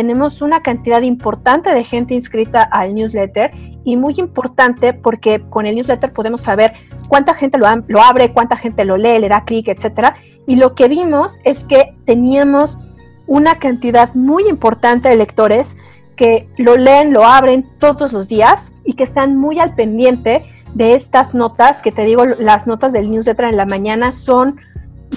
tenemos una cantidad importante de gente inscrita al newsletter y muy importante porque con el newsletter podemos saber cuánta gente lo, abre, cuánta gente lo lee, le da clic, etcétera. Y lo que vimos es que teníamos una cantidad muy importante de lectores que lo leen, lo abren todos los días y que están muy al pendiente de estas notas, que te digo, las notas del newsletter en la mañana son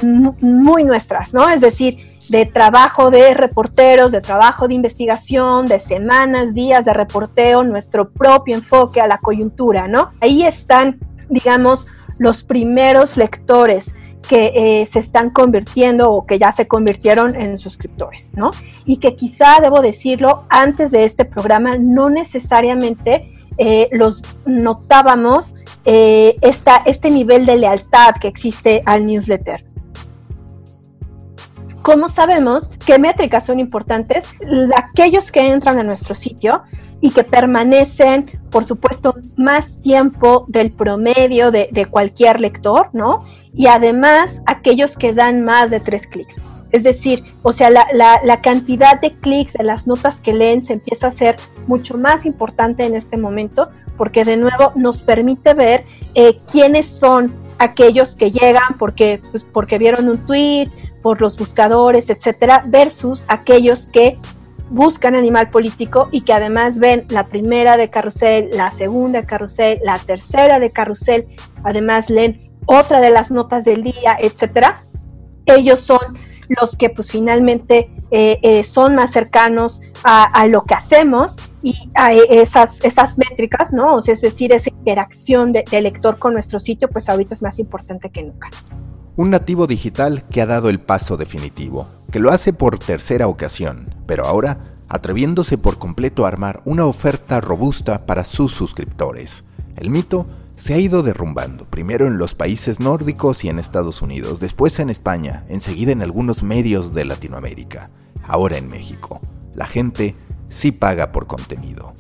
muy nuestras, ¿no? Es decir, de trabajo de reporteros, de trabajo de investigación, de semanas, días de reporteo, nuestro propio enfoque a la coyuntura, ¿no? Ahí están, digamos, los primeros lectores que eh, se están convirtiendo o que ya se convirtieron en suscriptores, ¿no? Y que quizá, debo decirlo, antes de este programa no necesariamente eh, los notábamos eh, esta, este nivel de lealtad que existe al newsletter. ¿Cómo sabemos qué métricas son importantes? Aquellos que entran a nuestro sitio y que permanecen, por supuesto, más tiempo del promedio de, cualquier lector, ¿no? Y además aquellos que dan más de tres clics. Es decir, o sea, la, cantidad de clics de las notas que leen se empieza a ser mucho más importante en este momento, porque de nuevo nos permite ver eh, quiénes son aquellos que llegan porque, pues, porque vieron un tweet, por los buscadores, etcétera, versus aquellos que buscan animal político y que además ven la primera de carrusel, la segunda de carrusel, la tercera de carrusel, además leen otra de las notas del día, etcétera. Ellos son los que pues finalmente eh, eh, son más cercanos a, lo que hacemos y a esas, esas métricas, ¿no? O sea, es decir, esa interacción de lector con nuestro sitio, pues ahorita es más importante que nunca. Un nativo digital que ha dado el paso definitivo, que lo hace por tercera ocasión, pero ahora atreviéndose por completo a armar una oferta robusta para sus suscriptores. El mito se ha ido derrumbando, primero en los países nórdicos y en Estados Unidos, después en España, enseguida en algunos medios de Latinoamérica, ahora en México. La gente sí paga por contenido.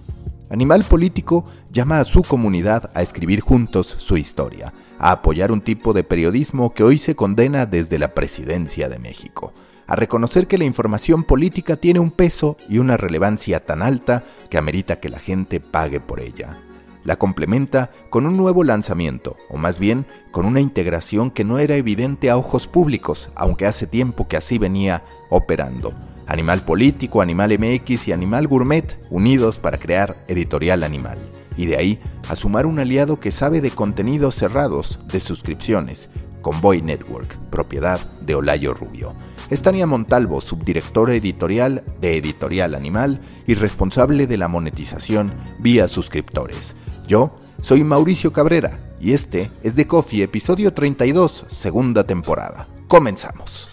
Animal Político llama a su comunidad a escribir juntos su historia, a apoyar un tipo de periodismo que hoy se condena desde la presidencia de México, a reconocer que la información política tiene un peso y una relevancia tan alta que amerita que la gente pague por ella. La complementa con un nuevo lanzamiento, o más bien con una integración que no era evidente a ojos públicos, aunque hace tiempo que así venía operando. Animal Político, Animal MX y Animal Gourmet unidos para crear Editorial Animal y de ahí a sumar un aliado que sabe de contenidos cerrados, de suscripciones, Convoy Network, propiedad de Olayo Rubio. Estania Montalvo, subdirectora editorial de Editorial Animal y responsable de la monetización vía suscriptores. Yo soy Mauricio Cabrera y este es The Coffee, episodio 32, segunda temporada. Comenzamos.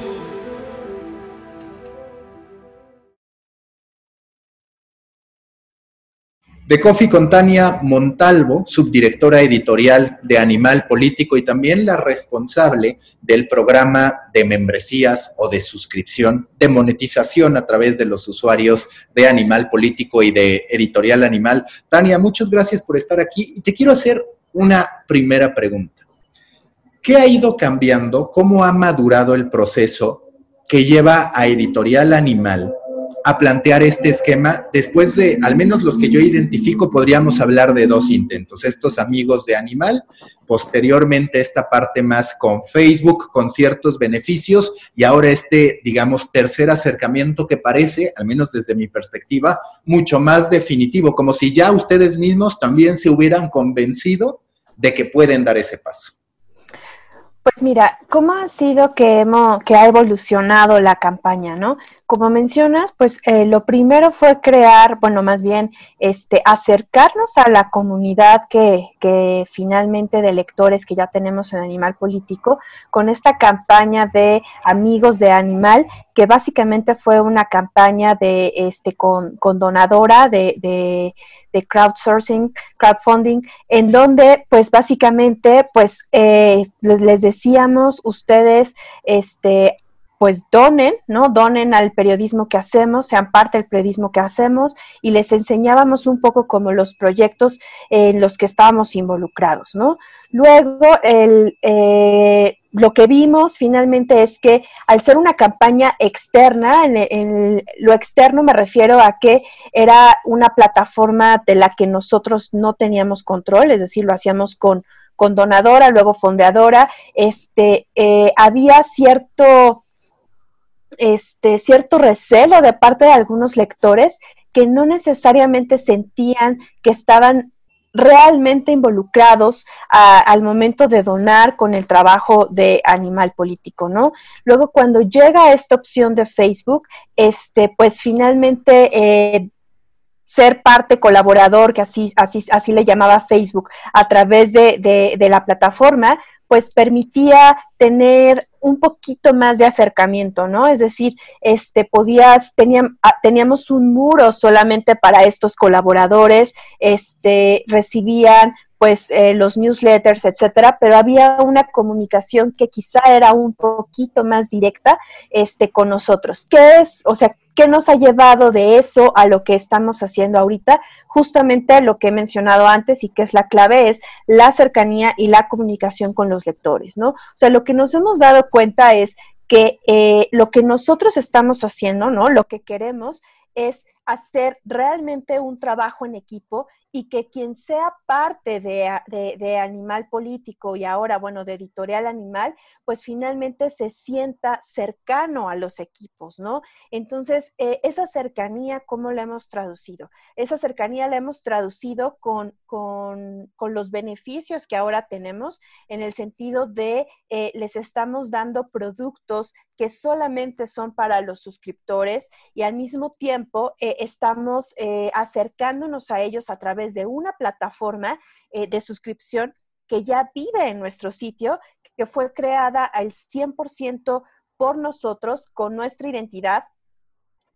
De Coffee con Tania Montalvo, subdirectora editorial de Animal Político y también la responsable del programa de membresías o de suscripción, de monetización a través de los usuarios de Animal Político y de Editorial Animal. Tania, muchas gracias por estar aquí y te quiero hacer una primera pregunta. ¿Qué ha ido cambiando? ¿Cómo ha madurado el proceso que lleva a Editorial Animal a plantear este esquema. Después de, al menos los que yo identifico, podríamos hablar de dos intentos. Estos amigos de Animal, posteriormente esta parte más con Facebook, con ciertos beneficios, y ahora este, digamos, tercer acercamiento que parece, al menos desde mi perspectiva, mucho más definitivo, como si ya ustedes mismos también se hubieran convencido de que pueden dar ese paso. Pues mira, ¿cómo ha sido que, hemos, que ha evolucionado la campaña, no? Como mencionas, pues eh, lo primero fue crear, bueno, más bien, este, acercarnos a la comunidad que, que finalmente de lectores que ya tenemos en Animal Político, con esta campaña de Amigos de Animal, que básicamente fue una campaña de, este, con, con donadora de, de de crowdsourcing, crowdfunding, en donde pues básicamente pues eh, les decíamos ustedes este pues donen, ¿no? Donen al periodismo que hacemos, sean parte del periodismo que hacemos y les enseñábamos un poco como los proyectos en los que estábamos involucrados, ¿no? Luego, el, eh, lo que vimos finalmente es que al ser una campaña externa, en, lo externo me refiero a que era una plataforma de la que nosotros no teníamos control, es decir, lo hacíamos con, con donadora, luego fondeadora, este, eh, había cierto este, cierto recelo de parte de algunos lectores que no necesariamente sentían que estaban realmente involucrados al momento de donar con el trabajo de animal político, ¿no? Luego cuando llega esta opción de Facebook, este, pues finalmente eh, ser parte colaborador, que así, así, así le llamaba Facebook, a través de, de, de la plataforma, pues permitía tener un poquito más de acercamiento, ¿no? Es decir, este podías ah, teníamos un muro solamente para estos colaboradores, este recibían pues eh, los newsletters, etcétera, pero había una comunicación que quizá era un poquito más directa este, con nosotros. ¿Qué es, o sea, qué nos ha llevado de eso a lo que estamos haciendo ahorita? Justamente lo que he mencionado antes y que es la clave es la cercanía y la comunicación con los lectores, ¿no? O sea, lo que nos hemos dado cuenta es que eh, lo que nosotros estamos haciendo, ¿no? Lo que queremos es hacer realmente un trabajo en equipo y que quien sea parte de, Animal Político y ahora, bueno, de Editorial Animal, pues finalmente se sienta cercano a los equipos, ¿no? Entonces, eh, esa cercanía, ¿cómo la hemos traducido? Esa cercanía la hemos traducido con, con, los beneficios que ahora tenemos en el sentido de eh, les estamos dando productos que solamente son para los suscriptores y al mismo tiempo eh, estamos acercándonos a ellos a través de una plataforma eh, de suscripción que ya vive en nuestro sitio, que fue creada al 100% por nosotros con nuestra identidad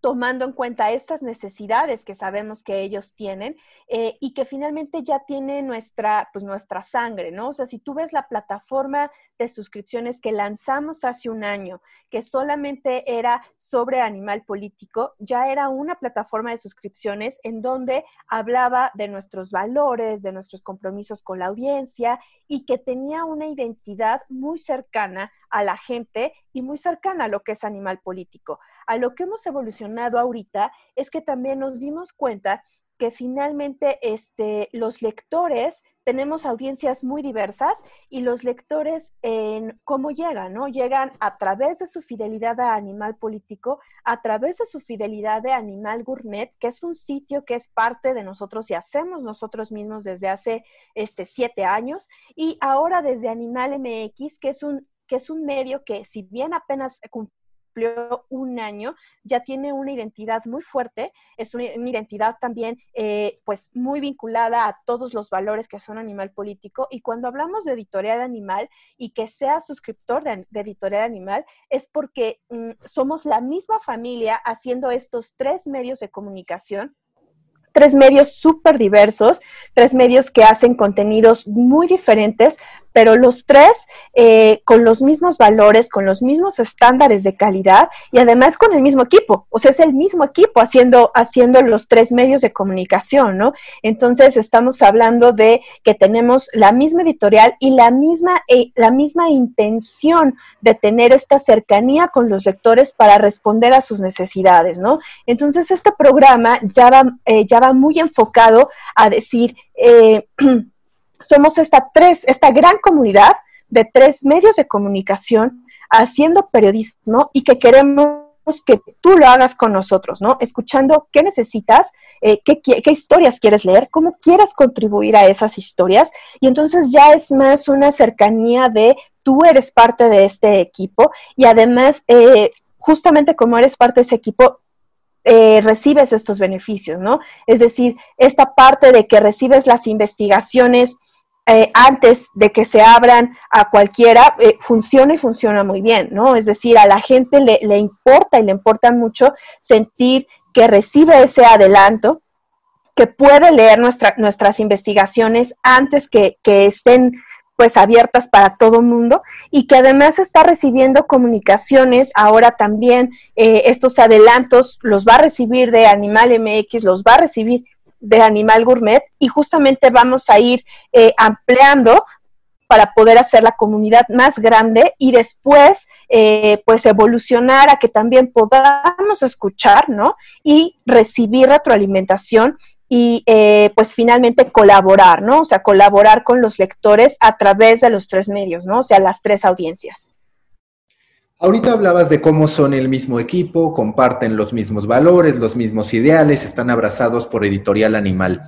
tomando en cuenta estas necesidades que sabemos que ellos tienen eh, y que finalmente ya tiene nuestra, pues nuestra sangre, ¿no? O sea, si tú ves la plataforma de suscripciones que lanzamos hace un año, que solamente era sobre animal político, ya era una plataforma de suscripciones en donde hablaba de nuestros valores, de nuestros compromisos con la audiencia y que tenía una identidad muy cercana a la gente y muy cercana a lo que es animal político. A lo que hemos evolucionado ahorita es que también nos dimos cuenta que finalmente este, los lectores tenemos audiencias muy diversas y los lectores, en ¿cómo llegan? ¿no? Llegan a través de su fidelidad a Animal Político, a través de su fidelidad de Animal Gourmet, que es un sitio que es parte de nosotros y hacemos nosotros mismos desde hace este, siete años, y ahora desde Animal MX, que es un que es un medio que si bien apenas cumplió un año, ya tiene una identidad muy fuerte, es una, identidad también eh, pues muy vinculada a todos los valores que son animal político. Y cuando hablamos de editorial animal y que sea suscriptor de, editorial animal es porque mm, somos la misma familia haciendo estos tres medios de comunicación tres medios súper diversos, tres medios que hacen contenidos muy diferentes, pero los tres eh, con los mismos valores, con los mismos estándares de calidad y además con el mismo equipo. O sea, es el mismo equipo haciendo, haciendo los tres medios de comunicación, ¿no? Entonces, estamos hablando de que tenemos la misma editorial y la misma, eh, la misma intención de tener esta cercanía con los lectores para responder a sus necesidades, ¿no? Entonces, este programa ya va, eh, ya va muy enfocado a decir, somos esta, tres, esta gran comunidad de tres medios de comunicación haciendo periodismo y que queremos que tú lo hagas con nosotros, ¿no? Escuchando qué necesitas, eh, qué, historias quieres leer, cómo quieres contribuir a esas historias. Y entonces ya es más una cercanía de tú eres parte de este equipo y además, eh, justamente como eres parte de ese equipo, eh, recibes estos beneficios, ¿no? Es decir, esta parte de que recibes las investigaciones eh, antes de que se abran a cualquiera, eh, funciona y funciona muy bien, ¿no? Es decir, a la gente le, le importa y le importa mucho sentir que recibe ese adelanto, que puede leer nuestra, nuestras investigaciones antes que, que estén pues abiertas para todo mundo y que además está recibiendo comunicaciones ahora también eh, estos adelantos los va a recibir de Animal MX, los va a recibir de Animal Gourmet y justamente vamos a ir eh, ampliando para poder hacer la comunidad más grande y después eh, pues evolucionar a que también podamos escuchar, ¿no? Y recibir retroalimentación y eh, pues finalmente colaborar, ¿no? O sea, colaborar con los lectores a través de los tres medios, ¿no? O sea, las tres audiencias. Ahorita hablabas de cómo son el mismo equipo, comparten los mismos valores, los mismos ideales, están abrazados por Editorial Animal.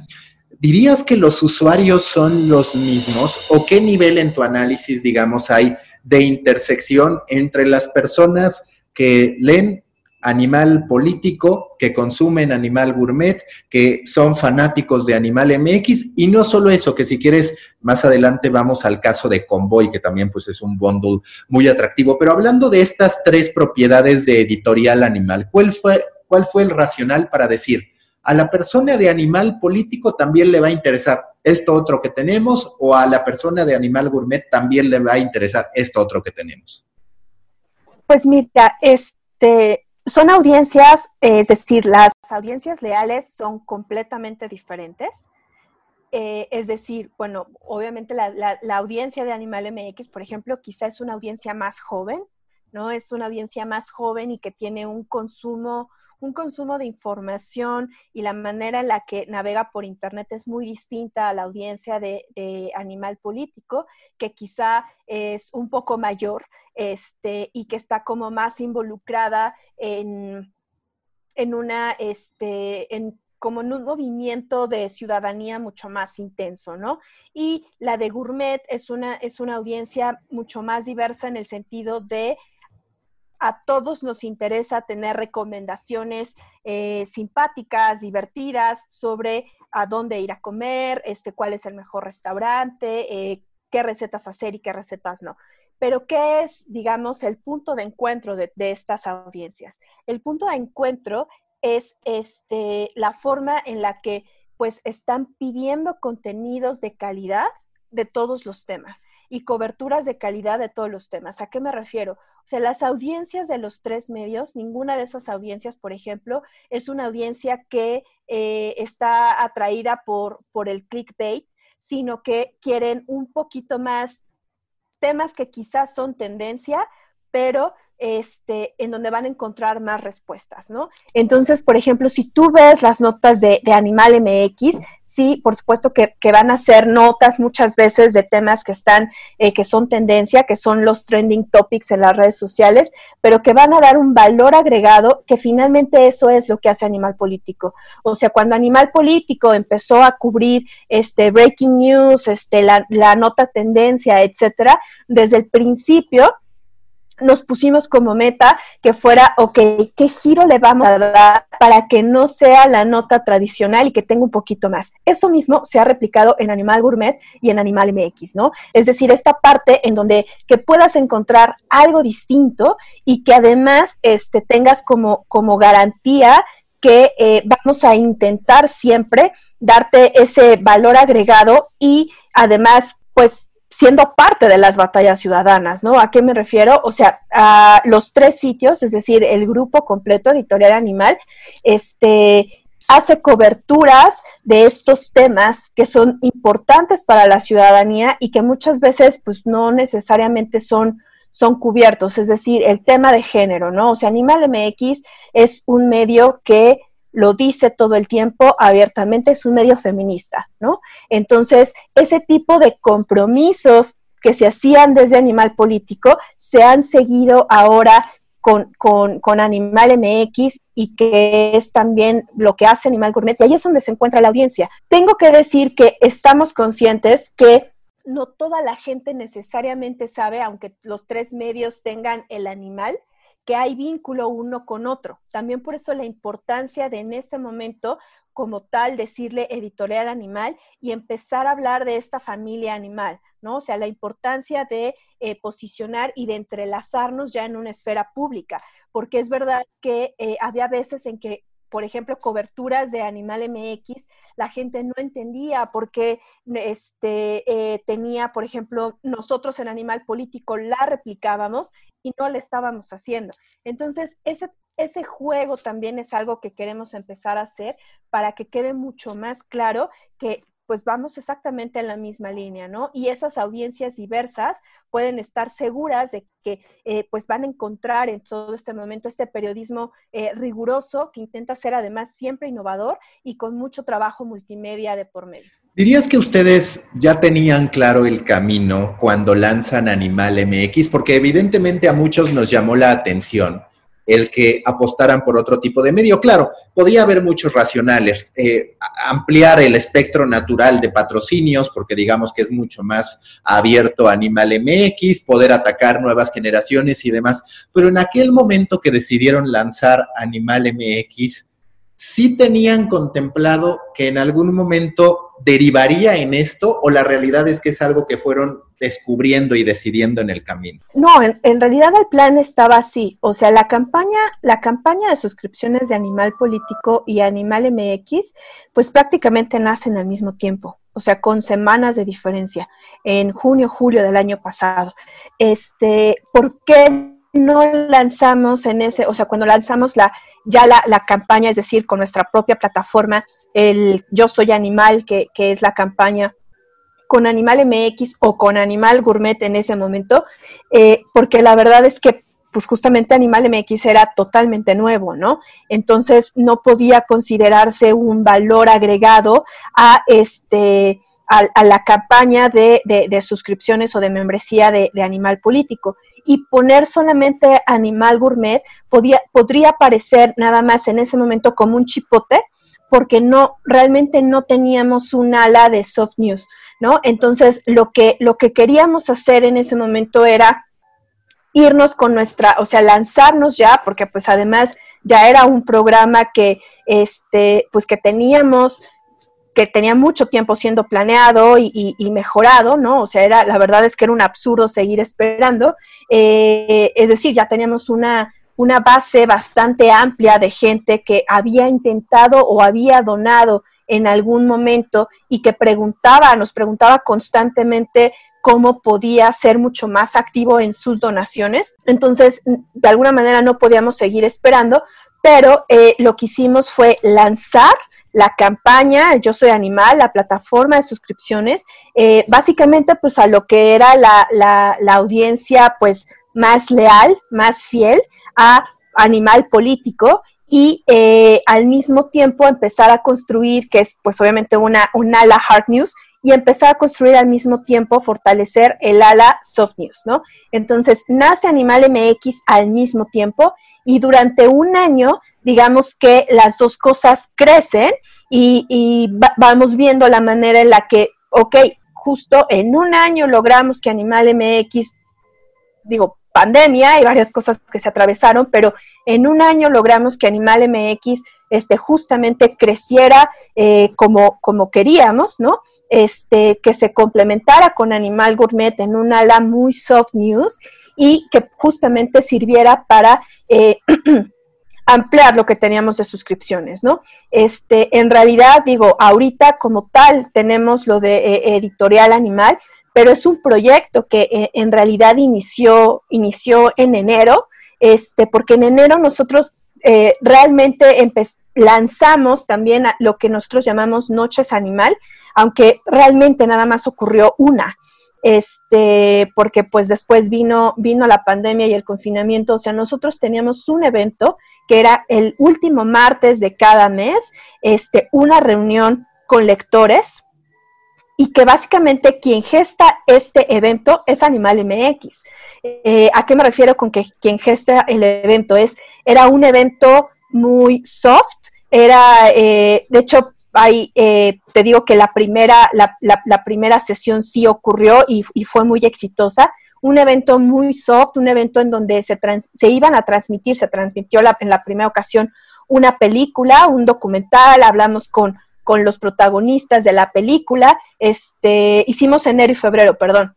¿Dirías que los usuarios son los mismos o qué nivel en tu análisis, digamos, hay de intersección entre las personas que leen animal político, que consumen animal gourmet, que son fanáticos de Animal MX y no solo eso, que si quieres más adelante vamos al caso de Convoy, que también pues es un bundle muy atractivo, pero hablando de estas tres propiedades de editorial animal, ¿cuál fue, cuál fue el racional para decir, a la persona de animal político también le va a interesar esto otro que tenemos o a la persona de animal gourmet también le va a interesar esto otro que tenemos? Pues mira, este, son audiencias, es decir, las audiencias leales son completamente diferentes. Eh, es decir, bueno, obviamente la, audiencia de Animal MX, por ejemplo, quizá es una audiencia más joven, ¿no? Es una audiencia más joven y que tiene un consumo, un consumo de información y la manera en la que navega por Internet es muy distinta a la audiencia de Animal Político, que quizá es un poco mayor este, y que está como más involucrada en, en una, este, en como en un movimiento de ciudadanía mucho más intenso, ¿no? Y la de Gourmet es una, es una audiencia mucho más diversa en el sentido de a todos nos interesa tener recomendaciones eh, simpáticas, divertidas sobre a dónde ir a comer, este, cuál es el mejor restaurante, eh, qué recetas hacer y qué recetas no. Pero ¿qué es, digamos, el punto de encuentro de, estas audiencias? El punto de encuentro es este, la forma en la que pues están pidiendo contenidos de calidad de todos los temas y coberturas de calidad de todos los temas. ¿A qué me refiero? O sea, las audiencias de los tres medios, ninguna de esas audiencias, por ejemplo, es una audiencia que eh, está atraída por, por el clickbait, sino que quieren un poquito más temas que quizás son tendencia, pero este, en donde van a encontrar más respuestas, ¿no? Entonces, por ejemplo, si tú ves las notas de, Animal MX, sí, por supuesto que, van a ser notas muchas veces de temas que están, eh, que son tendencia, que son los trending topics en las redes sociales, pero que van a dar un valor agregado, que finalmente eso es lo que hace Animal Político. O sea, cuando Animal Político empezó a cubrir este breaking news, este, la, la nota tendencia, etcétera, desde el principio, nos pusimos como meta que fuera, ok, ¿qué giro le vamos a dar para que no sea la nota tradicional y que tenga un poquito más? Eso mismo se ha replicado en Animal Gourmet y en Animal MX, ¿no? Es decir, esta parte en donde que puedas encontrar algo distinto y que además este, tengas como, como garantía que eh, vamos a intentar siempre darte ese valor agregado y además, pues siendo parte de las batallas ciudadanas, ¿no? ¿A qué me refiero? O sea, a los tres sitios, es decir, el grupo completo Editorial Animal, este, hace coberturas de estos temas que son importantes para la ciudadanía y que muchas veces, pues, no necesariamente son son cubiertos, es decir, el tema de género, ¿no? O sea, Animal MX es un medio que lo dice todo el tiempo abiertamente, es un medio feminista, ¿no? Entonces, ese tipo de compromisos que se hacían desde Animal Político se han seguido ahora con, con, Animal MX y que es también lo que hace Animal Gourmet, y ahí es donde se encuentra la audiencia. Tengo que decir que estamos conscientes que no toda la gente necesariamente sabe, aunque los tres medios tengan el animal, que hay vínculo uno con otro. También por eso la importancia de en este momento como tal decirle editorial animal y empezar a hablar de esta familia animal, ¿no? O sea, la importancia de eh, posicionar y de entrelazarnos ya en una esfera pública, porque es verdad que eh, había veces en que por ejemplo, coberturas de Animal MX, la gente no entendía por qué este, eh, tenía, por ejemplo, nosotros en Animal Político la replicábamos y no le estábamos haciendo. Entonces, ese, ese juego también es algo que queremos empezar a hacer para que quede mucho más claro que pues vamos exactamente en la misma línea, ¿no? Y esas audiencias diversas pueden estar seguras de que eh, pues van a encontrar en todo este momento este periodismo eh, riguroso que intenta ser además siempre innovador y con mucho trabajo multimedia de por medio. ¿Dirías que ustedes ya tenían claro el camino cuando lanzan Animal MX? Porque evidentemente a muchos nos llamó la atención el que apostaran por otro tipo de medio. Claro, podía haber muchos racionales, eh, ampliar el espectro natural de patrocinios, porque digamos que es mucho más abierto Animal MX, poder atacar nuevas generaciones y demás, pero en aquel momento que decidieron lanzar Animal MX, sí tenían contemplado que en algún momento derivaría en esto o la realidad es que es algo que fueron descubriendo y decidiendo en el camino? No, en, realidad el plan estaba así, o sea, la campaña, la campaña de suscripciones de Animal Político y Animal MX, pues prácticamente nacen al mismo tiempo, o sea, con semanas de diferencia, en junio, julio del año pasado. Este, ¿por qué no lanzamos en ese, o sea, cuando lanzamos la, ya la, la campaña, es decir, con nuestra propia plataforma, el Yo Soy Animal, que, que es la campaña con Animal MX o con Animal Gourmet en ese momento, eh, porque la verdad es que pues justamente Animal MX era totalmente nuevo, ¿no? Entonces no podía considerarse un valor agregado a este a, la campaña de, de, suscripciones o de membresía de, de, Animal Político. Y poner solamente Animal Gourmet podía, podría parecer nada más en ese momento como un chipote, porque no, realmente no teníamos un ala de soft news. ¿no? Entonces, lo que, lo que queríamos hacer en ese momento era irnos con nuestra, o sea, lanzarnos ya, porque pues además ya era un programa que, este, pues que teníamos, que tenía mucho tiempo siendo planeado y, mejorado, ¿no? O sea, era, la verdad es que era un absurdo seguir esperando. Eh, es decir, ya teníamos una, una base bastante amplia de gente que había intentado o había donado en algún momento y que preguntaba, nos preguntaba constantemente cómo podía ser mucho más activo en sus donaciones. Entonces, de alguna manera no podíamos seguir esperando, pero eh, lo que hicimos fue lanzar la campaña Yo Soy Animal, la plataforma de suscripciones, eh, básicamente pues a lo que era la, la, audiencia pues más leal, más fiel a Animal Político y eh, al mismo tiempo empezar a construir, que es pues obviamente una, un ala hard news, y empezar a construir al mismo tiempo, fortalecer el ala soft news, ¿no? Entonces, nace Animal MX al mismo tiempo y durante un año, digamos que las dos cosas crecen y, y vamos viendo la manera en la que, ok, justo en un año logramos que Animal MX, digo, pandemia y varias cosas que se atravesaron, pero en un año logramos que Animal MX este, justamente creciera eh, como, como queríamos, ¿no? Este, que se complementara con Animal Gourmet en un ala muy soft news y que justamente sirviera para eh, ampliar lo que teníamos de suscripciones, ¿no? Este, en realidad, digo, ahorita como tal tenemos lo de eh, editorial animal, pero es un proyecto que eh, en realidad inició, inició en enero, este, porque en enero nosotros eh, realmente lanzamos también lo que nosotros llamamos Noches Animal, aunque realmente nada más ocurrió una, este, porque pues después vino, vino la pandemia y el confinamiento, o sea, nosotros teníamos un evento que era el último martes de cada mes, este, una reunión con lectores, y que básicamente quien gesta este evento es Animal MX. Eh, ¿A qué me refiero con que quien gesta el evento? Es, era un evento muy soft, era, eh, de hecho, hay, eh, te digo que la primera, la, primera sesión sí ocurrió y, y, fue muy exitosa. Un evento muy soft, un evento en donde se, se iban a transmitir, se transmitió la, en la primera ocasión una película, un documental, hablamos con con los protagonistas de la película. Este, hicimos enero y febrero, perdón.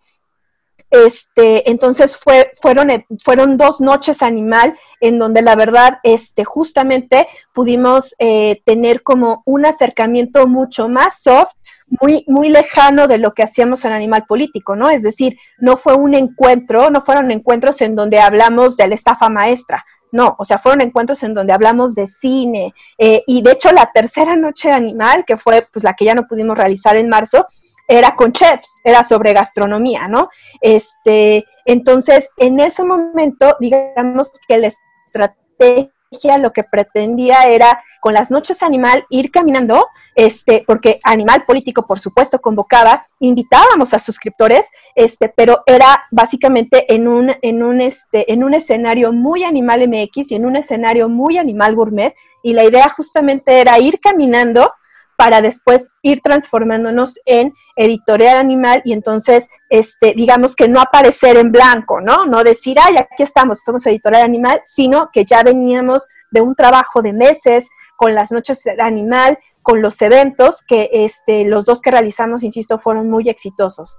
Este, entonces fue, fueron, eh, fueron dos noches animal en donde la verdad, este, justamente pudimos eh, tener como un acercamiento mucho más soft muy, muy lejano de lo que hacíamos en Animal Político, ¿no? Es decir, no fue un encuentro, no fueron encuentros en donde hablamos de la estafa maestra, no, o sea, fueron encuentros en donde hablamos de cine. Eh, y de hecho, la tercera noche animal, que fue pues la que ya no pudimos realizar en marzo, era con chefs, era sobre gastronomía, ¿no? Este, entonces, en ese momento, digamos que la estrategia lo que pretendía era con las noches animal ir caminando, este, porque Animal Político, por supuesto, convocaba, invitábamos a suscriptores, este, pero era básicamente en un, en un, este, en un escenario muy Animal MX y en un escenario muy Animal Gourmet, y la idea justamente era ir caminando para después ir transformándonos en editorial animal y entonces, este, digamos que no aparecer en blanco, ¿no? No decir, ay, aquí estamos, somos editorial animal, sino que ya veníamos de un trabajo de meses con las noches del animal, con los eventos que este, los dos que realizamos, insisto, fueron muy exitosos.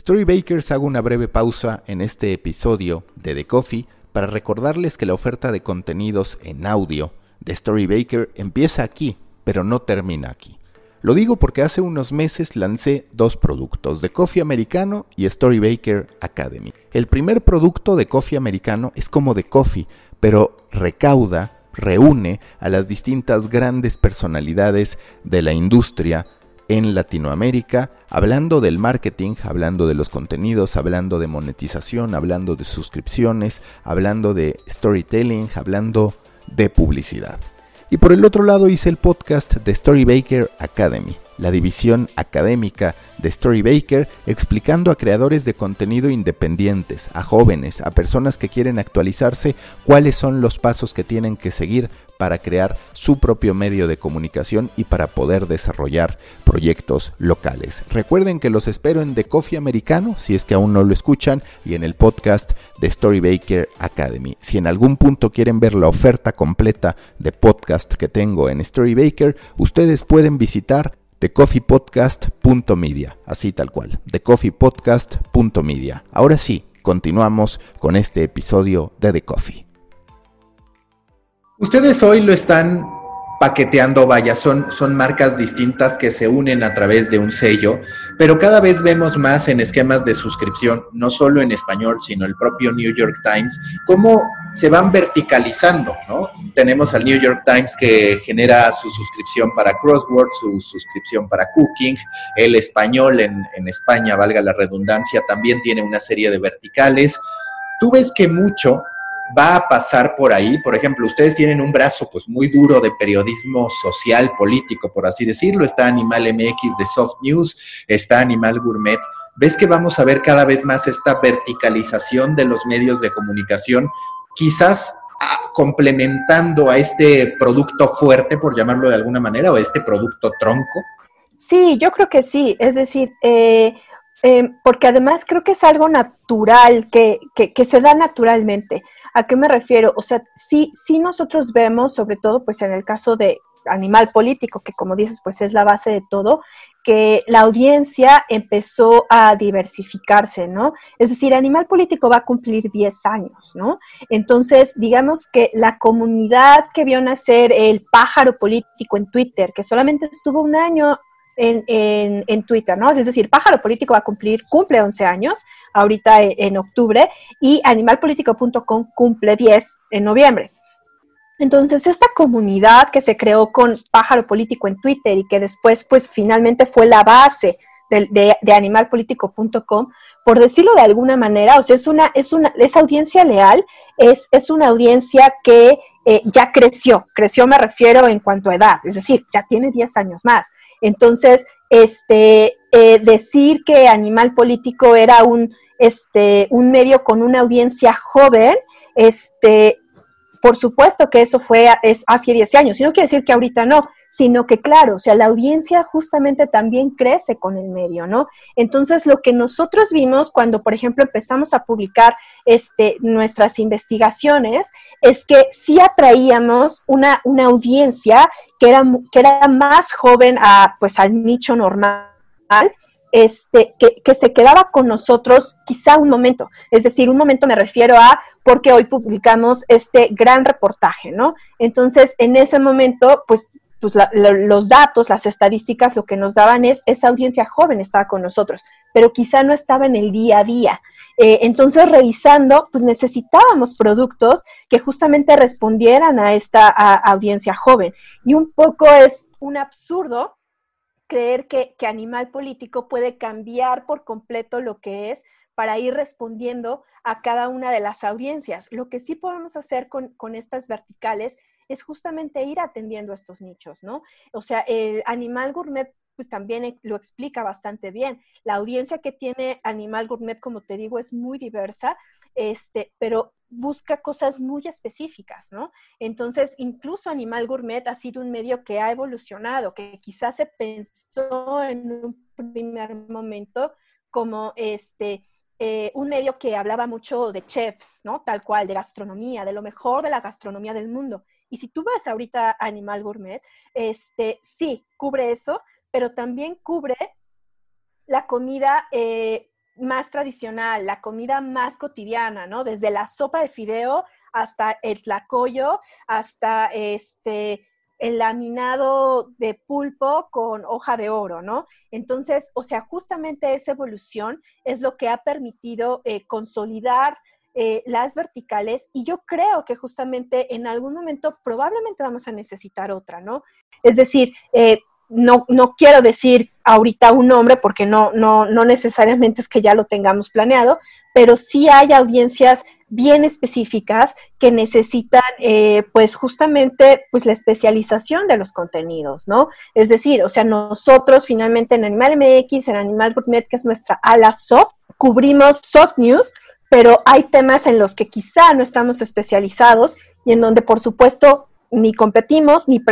Storybakers hago una breve pausa en este episodio de The Coffee para recordarles que la oferta de contenidos en audio de Storybaker empieza aquí, pero no termina aquí. Lo digo porque hace unos meses lancé dos productos, de Coffee Americano y Storybaker Academy. El primer producto de Coffee Americano es como de Coffee, pero recauda reúne a las distintas grandes personalidades de la industria en Latinoamérica, hablando del marketing, hablando de los contenidos, hablando de monetización, hablando de suscripciones, hablando de storytelling, hablando de publicidad. Y por el otro lado hice el podcast de Storybaker Academy, la división académica de Storybaker, explicando a creadores de contenido independientes, a jóvenes, a personas que quieren actualizarse, cuáles son los pasos que tienen que seguir para crear su propio medio de comunicación y para poder desarrollar proyectos locales. Recuerden que los espero en The Coffee Americano, si es que aún no lo escuchan, y en el podcast de Storybaker Academy. Si en algún punto quieren ver la oferta completa de podcast que tengo en Storybaker, ustedes pueden visitar thecoffeepodcast.media, así tal cual, thecoffeepodcast.media. Ahora sí, continuamos con este episodio de The Coffee. Ustedes hoy lo están paqueteando, vaya, son, son marcas distintas que se unen a través de un sello, pero cada vez vemos más en esquemas de suscripción, no solo en español, sino el propio New York Times, cómo se van verticalizando, ¿no? Tenemos al New York Times que genera su suscripción para Crossword, su suscripción para Cooking, el español en, en España, valga la redundancia, también tiene una serie de verticales. Tú ves que mucho va a pasar por ahí. Por ejemplo, ustedes tienen un brazo pues muy duro de periodismo social, político, por así decirlo. Está Animal MX de Soft News, está Animal Gourmet. ¿Ves que vamos a ver cada vez más esta verticalización de los medios de comunicación? Quizás ah, complementando a este producto fuerte, por llamarlo de alguna manera, o este producto tronco. Sí, yo creo que sí. Es decir, eh, eh, porque además creo que es algo natural, que, que se da naturalmente. ¿A qué me refiero? O sea, sí, sí nosotros vemos, sobre todo pues en el caso de animal político, que como dices, pues es la base de todo, que la audiencia empezó a diversificarse, ¿no? Es decir, Animal Político va a cumplir 10 años, ¿no? Entonces, digamos que la comunidad que vio nacer el pájaro político en Twitter, que solamente estuvo un año en, Twitter, ¿no? Es decir, Pájaro Político va a cumplir, cumple 11 años, ahorita en, octubre, y animalpolitico.com cumple 10 en noviembre. Entonces, esta comunidad que se creó con Pájaro Político en Twitter y que después, pues, finalmente fue la base de, de, animalpolitico.com, por decirlo de alguna manera, o sea, es una, es una, es audiencia leal, es, es una audiencia que eh, ya creció, creció me refiero en cuanto a edad, es decir, ya tiene 10 años más. Entonces, este, eh, decir que Animal Político era un, este, un medio con una audiencia joven, este, por supuesto que eso fue es hace 10 años, y no quiere decir que ahorita no, sino que claro, o sea, la audiencia justamente también crece con el medio, ¿no? Entonces, lo que nosotros vimos cuando, por ejemplo, empezamos a publicar este, nuestras investigaciones es que sí atraíamos una, una audiencia que era, que era más joven a, pues, al nicho normal, este, que, se quedaba con nosotros quizá un momento. Es decir, un momento me refiero a porque hoy publicamos este gran reportaje, ¿no? Entonces, en ese momento, pues pues los datos, las estadísticas, lo que nos daban es esa audiencia joven estaba con nosotros, pero quizá no estaba en el día a día. Eh, entonces, revisando, pues necesitábamos productos que justamente respondieran a esta audiencia joven. Y un poco es un absurdo creer que, Animal Político puede cambiar por completo lo que es para ir respondiendo a cada una de las audiencias. Lo que sí podemos hacer con, con estas verticales es justamente ir atendiendo estos nichos, ¿no? O sea, el Animal Gourmet pues también lo explica bastante bien. La audiencia que tiene Animal Gourmet, como te digo, es muy diversa, este, pero busca cosas muy específicas, ¿no? Entonces, incluso Animal Gourmet ha sido un medio que ha evolucionado, que quizás se pensó en un primer momento como este, eh, un medio que hablaba mucho de chefs, ¿no? Tal cual, de gastronomía, de lo mejor de la gastronomía del mundo. Y si tú ves ahorita Animal Gourmet, este, sí, cubre eso, pero también cubre la comida eh, más tradicional, la comida más cotidiana, ¿no? Desde la sopa de fideo hasta el tlacoyo, hasta este, el laminado de pulpo con hoja de oro, ¿no? Entonces, o sea, justamente esa evolución es lo que ha permitido eh, consolidar eh, las verticales y yo creo que justamente en algún momento probablemente vamos a necesitar otra, ¿no? Es decir, eh, no, no quiero decir ahorita un nombre porque no, no, no necesariamente es que ya lo tengamos planeado, pero sí hay audiencias bien específicas que necesitan eh, pues justamente pues la especialización de los contenidos, ¿no? Es decir, o sea, nosotros finalmente en Animal MX, en Animal Gourmet, que es nuestra ala soft, cubrimos soft news, pero hay temas en los que quizá no estamos especializados y en donde por supuesto ni competimos ni,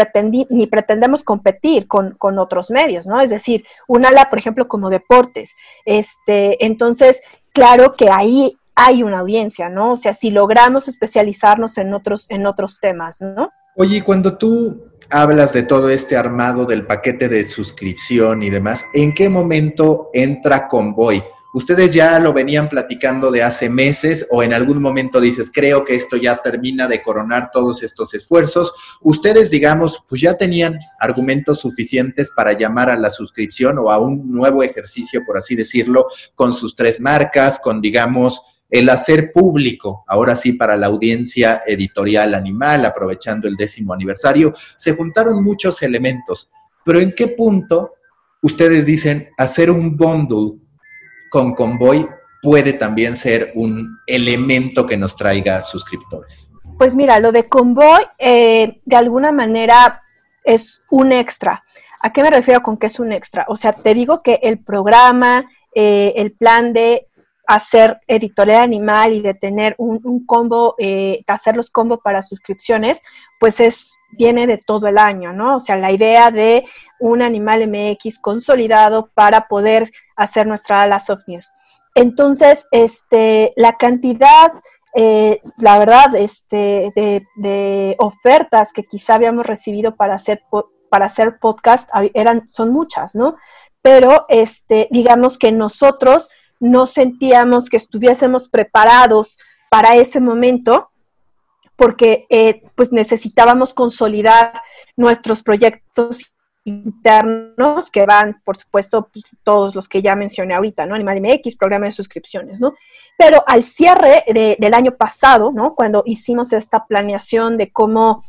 ni pretendemos competir con, otros medios, ¿no? Es decir, un ala, por ejemplo, como deportes. Este, entonces, claro que ahí hay una audiencia, ¿no? O sea, si logramos especializarnos en otros, en otros temas, ¿no? Oye, cuando tú hablas de todo este armado del paquete de suscripción y demás, ¿en qué momento entra Convoy? ¿Ustedes ya lo venían platicando de hace meses o en algún momento dices, creo que esto ya termina de coronar todos estos esfuerzos? Ustedes, digamos, pues ya tenían argumentos suficientes para llamar a la suscripción o a un nuevo ejercicio, por así decirlo, con sus tres marcas, con, digamos, el hacer público, ahora sí para la audiencia editorial animal, aprovechando el décimo aniversario, se juntaron muchos elementos. Pero ¿en qué punto ustedes dicen hacer un bundle con Convoy puede también ser un elemento que nos traiga suscriptores? Pues mira, lo de Convoy eh, de alguna manera es un extra. ¿A qué me refiero con que es un extra? O sea, te digo que el programa, eh, el plan de hacer editorial animal y de tener un, combo, eh, hacer los combos para suscripciones, pues es, viene de todo el año, ¿no? O sea, la idea de un animal MX consolidado para poder hacer nuestra ala soft news. Entonces, este, la cantidad, eh, la verdad, este, de, ofertas que quizá habíamos recibido para hacer, para hacer podcast eran, son muchas, ¿no? Pero este, digamos que nosotros no sentíamos que estuviésemos preparados para ese momento porque eh, pues necesitábamos consolidar nuestros proyectos internos que van, por supuesto, pues, todos los que ya mencioné ahorita, ¿no? Animal MX, programa de suscripciones, ¿no? Pero al cierre del año pasado, ¿no? Cuando hicimos esta planeación de cómo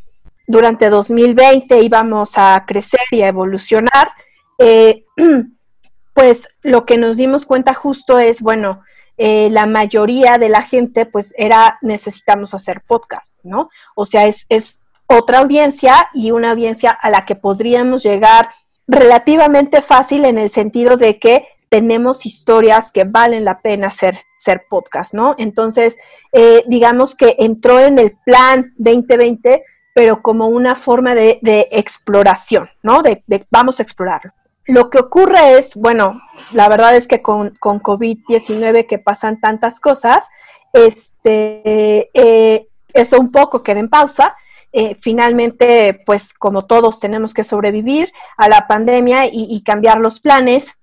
durante 2020 íbamos a crecer y a evolucionar, eh, pues lo que nos dimos cuenta justo es, bueno, eh, la mayoría de la gente, pues era, necesitamos hacer podcast, ¿no? O sea, es, es otra audiencia y una audiencia a la que podríamos llegar relativamente fácil en el sentido de que tenemos historias que valen la pena ser, ser podcast, ¿no? Entonces, eh, digamos que entró en el plan 2020, pero como una forma de, exploración, ¿no? De, vamos a explorarlo. Lo que ocurre es, bueno, la verdad es que con, con COVID-19 que pasan tantas cosas, este, eh, eso un poco queda en pausa eh, finalmente, pues como todos tenemos que sobrevivir a la pandemia y, cambiar los planes,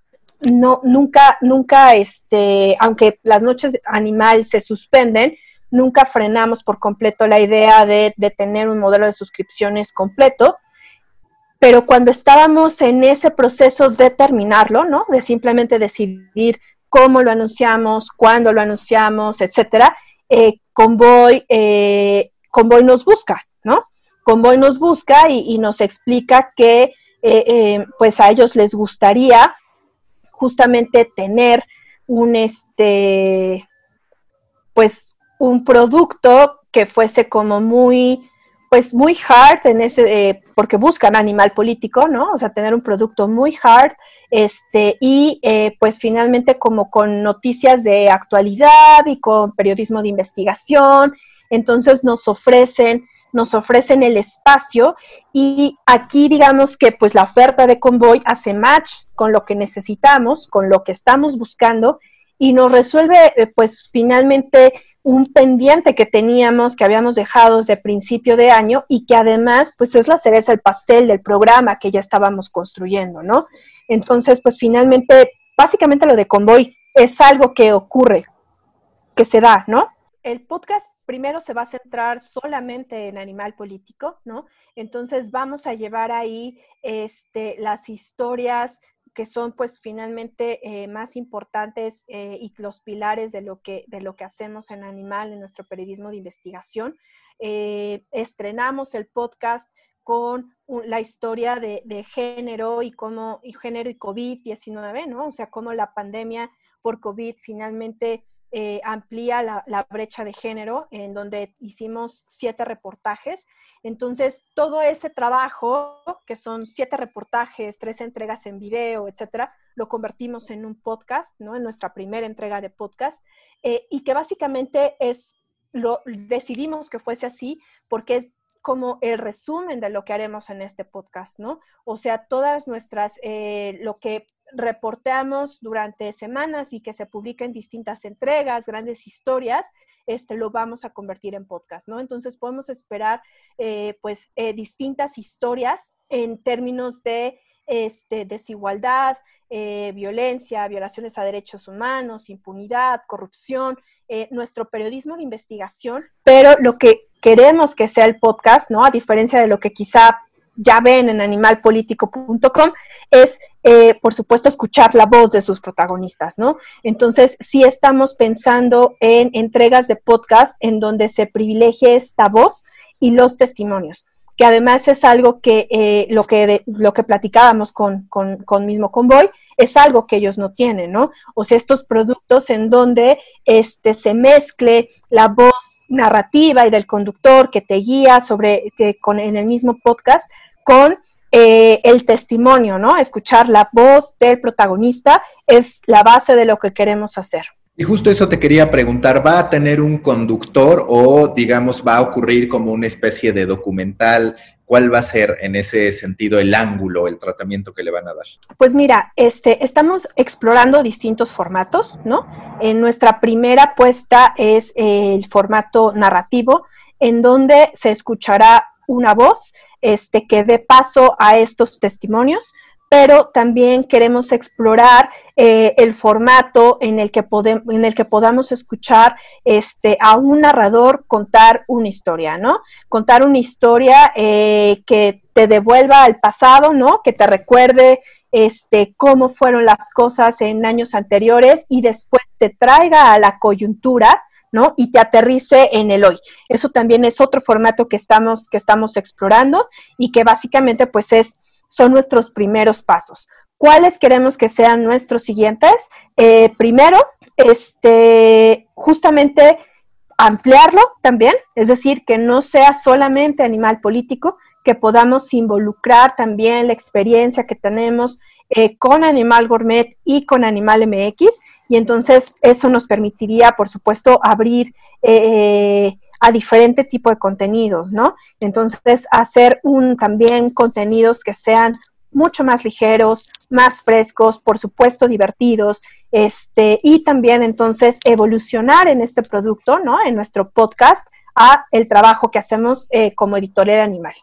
no, nunca, nunca, este, aunque las noches animal se suspenden, nunca frenamos por completo la idea de, de tener un modelo de suscripciones completo pero cuando estábamos en ese proceso de terminarlo, ¿no? De simplemente decidir cómo lo anunciamos, cuándo lo anunciamos, etcétera, eh, Convoy, eh, Convoy nos busca, ¿no? Convoy nos busca y, nos explica que eh, eh, pues a ellos les gustaría justamente tener un este pues un producto que fuese como muy pues muy hard en ese, eh, porque buscan animal político, ¿no? O sea, tener un producto muy hard, este, y pues finalmente como con noticias de actualidad y con periodismo de investigación, entonces nos ofrecen nos ofrecen el espacio y aquí digamos que pues la oferta de Convoy hace match con lo que necesitamos, con lo que estamos buscando y nos resuelve eh, pues finalmente un pendiente que teníamos, que habíamos dejado desde principio de año y que además, pues es la cereza el pastel del programa que ya estábamos construyendo, ¿no? Entonces, pues finalmente, básicamente lo de Convoy es algo que ocurre, que se da, ¿no? El podcast primero se va a centrar solamente en animal político, ¿no? Entonces vamos a llevar ahí este, las historias que son pues finalmente eh, más importantes eh, y los pilares de lo, que, de lo que hacemos en Animal, en nuestro periodismo de investigación. Eh, estrenamos el podcast con la historia de, de, género y cómo, y género y COVID-19, ¿no? O sea, cómo la pandemia por COVID finalmente eh, amplía la, brecha de género, en donde hicimos siete reportajes. Entonces, todo ese trabajo, que son siete reportajes, tres entregas en video, etcétera, lo convertimos en un podcast, ¿no? En nuestra primera entrega de podcast, eh, y que básicamente es, lo decidimos que fuese así porque es como el resumen de lo que haremos en este podcast, ¿no? O sea, todas nuestras, eh, lo que reporteamos durante semanas y que se publiquen distintas entregas, grandes historias, este, lo vamos a convertir en podcast, ¿no? Entonces podemos esperar, eh, pues, eh, distintas historias en términos de este, desigualdad, eh, violencia, violaciones a derechos humanos, impunidad, corrupción, nuestro periodismo de investigación, pero lo que queremos que sea el podcast, ¿no? A diferencia de lo que quizá ya ven en animalpolitico.com, es, eh, por supuesto, escuchar la voz de sus protagonistas, ¿no? Entonces, sí estamos pensando en entregas de podcast en donde se privilegie esta voz y los testimonios, que además es algo que, eh, lo, que lo que platicábamos con, con, con mismo Convoy, es algo que ellos no tienen, ¿no? O sea, estos productos en donde este, se mezcle la voz narrativa y del conductor que te guía sobre que con en el mismo podcast con eh, el testimonio, ¿no? Escuchar la voz del protagonista es la base de lo que queremos hacer. Y justo eso te quería preguntar, ¿va a tener un conductor o digamos va a ocurrir como una especie de documental? ¿Cuál va a ser en ese sentido el ángulo, el tratamiento que le van a dar? Pues mira, este, estamos explorando distintos formatos, ¿no? En nuestra primera apuesta es el formato narrativo, en donde se escuchará una voz este, que dé paso a estos testimonios, pero también queremos explorar eh, el formato en el, que en el que podamos escuchar este, a un narrador contar una historia, ¿no? Contar una historia eh, que te devuelva al pasado, ¿no? Que te recuerde este, cómo fueron las cosas en años anteriores y después te traiga a la coyuntura ¿no? Y te aterrice en el hoy. Eso también es otro formato que estamos, que estamos explorando y que básicamente pues es, son nuestros primeros pasos. ¿Cuáles queremos que sean nuestros siguientes? Eh, primero, este, justamente ampliarlo también, es decir, que no sea solamente animal político, que podamos involucrar también la experiencia que tenemos eh, con Animal Gourmet y con Animal MX y entonces eso nos permitiría, por supuesto, abrir eh, a diferente tipo de contenidos, ¿no? Entonces, hacer un, también contenidos que sean mucho más ligeros, más frescos, por supuesto divertidos, este, y también entonces evolucionar en este producto, ¿no? En nuestro podcast a el trabajo que hacemos eh, como editorial animal.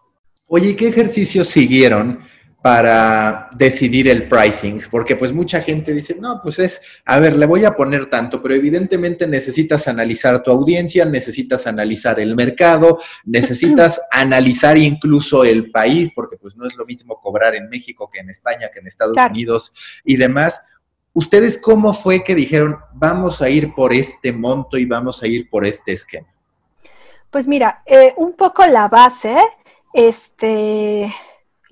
Oye, ¿qué ejercicios siguieron para decidir el pricing, porque pues mucha gente dice, no, pues es, a ver, le voy a poner tanto, pero evidentemente necesitas analizar tu audiencia, necesitas analizar el mercado, necesitas analizar incluso el país, porque pues no es lo mismo cobrar en México que en España, que en Estados Unidos y demás. ¿Ustedes cómo fue que dijeron, vamos a ir por este monto y vamos a ir por este esquema? Pues mira, eh, un poco la base, este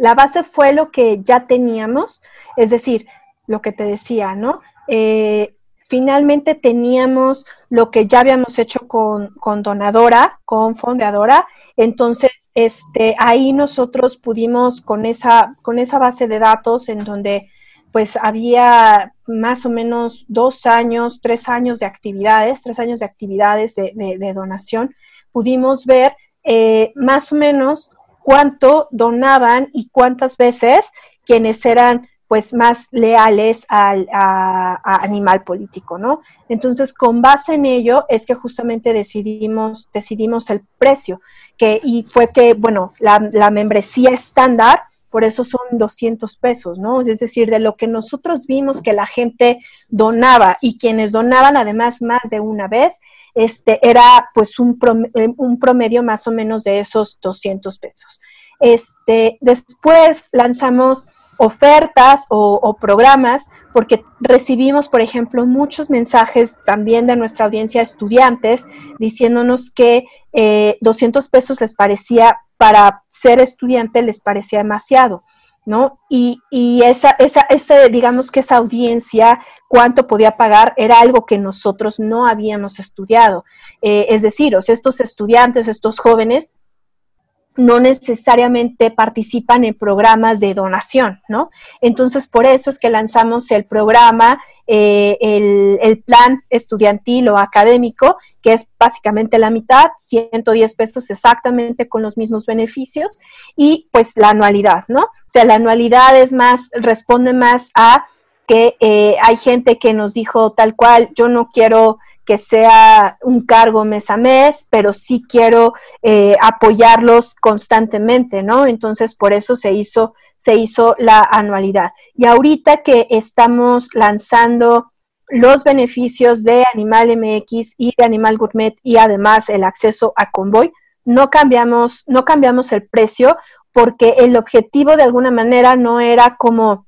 la base fue lo que ya teníamos, es decir, lo que te decía, ¿no? Eh, finalmente teníamos lo que ya habíamos hecho con, donadora, con fondeadora, entonces este, ahí nosotros pudimos con esa, con esa base de datos en donde pues había más o menos dos años, tres años de actividades, tres años de actividades de, donación, pudimos ver eh, más o menos cuánto donaban y cuántas veces quienes eran pues más leales al animal político, ¿no? Entonces, con base en ello es que justamente decidimos, decidimos el precio, que, y fue que, bueno, la, la membresía estándar, por eso son 200 pesos, ¿no? Es decir, de lo que nosotros vimos que la gente donaba y quienes donaban además más de una vez, este, era pues un promedio, eh, un promedio más o menos de esos 200 pesos. Este, después lanzamos ofertas o, programas porque recibimos, por ejemplo, muchos mensajes también de nuestra audiencia estudiantes diciéndonos que 200 eh, pesos les parecía, para ser estudiante les parecía demasiado. ¿No? Y, esa, esa, ese, digamos que esa audiencia, cuánto podía pagar, era algo que nosotros no habíamos estudiado. Eh, es decir, o sea, estos estudiantes, estos jóvenes, no necesariamente participan en programas de donación, ¿no? Entonces, por eso es que lanzamos el programa, eh, el, plan estudiantil o académico, que es básicamente la mitad, 110 pesos exactamente con los mismos beneficios, y pues la anualidad, ¿no? O sea, la anualidad es más, responde más a que eh, hay gente que nos dijo tal cual, yo no quiero que sea un cargo mes a mes, pero sí quiero eh, apoyarlos constantemente, ¿no? Entonces, por eso se hizo, se hizo la anualidad. Y ahorita que estamos lanzando los beneficios de Animal MX y de Animal Gourmet y además el acceso a Convoy, no cambiamos, no cambiamos el precio porque el objetivo de alguna manera no era como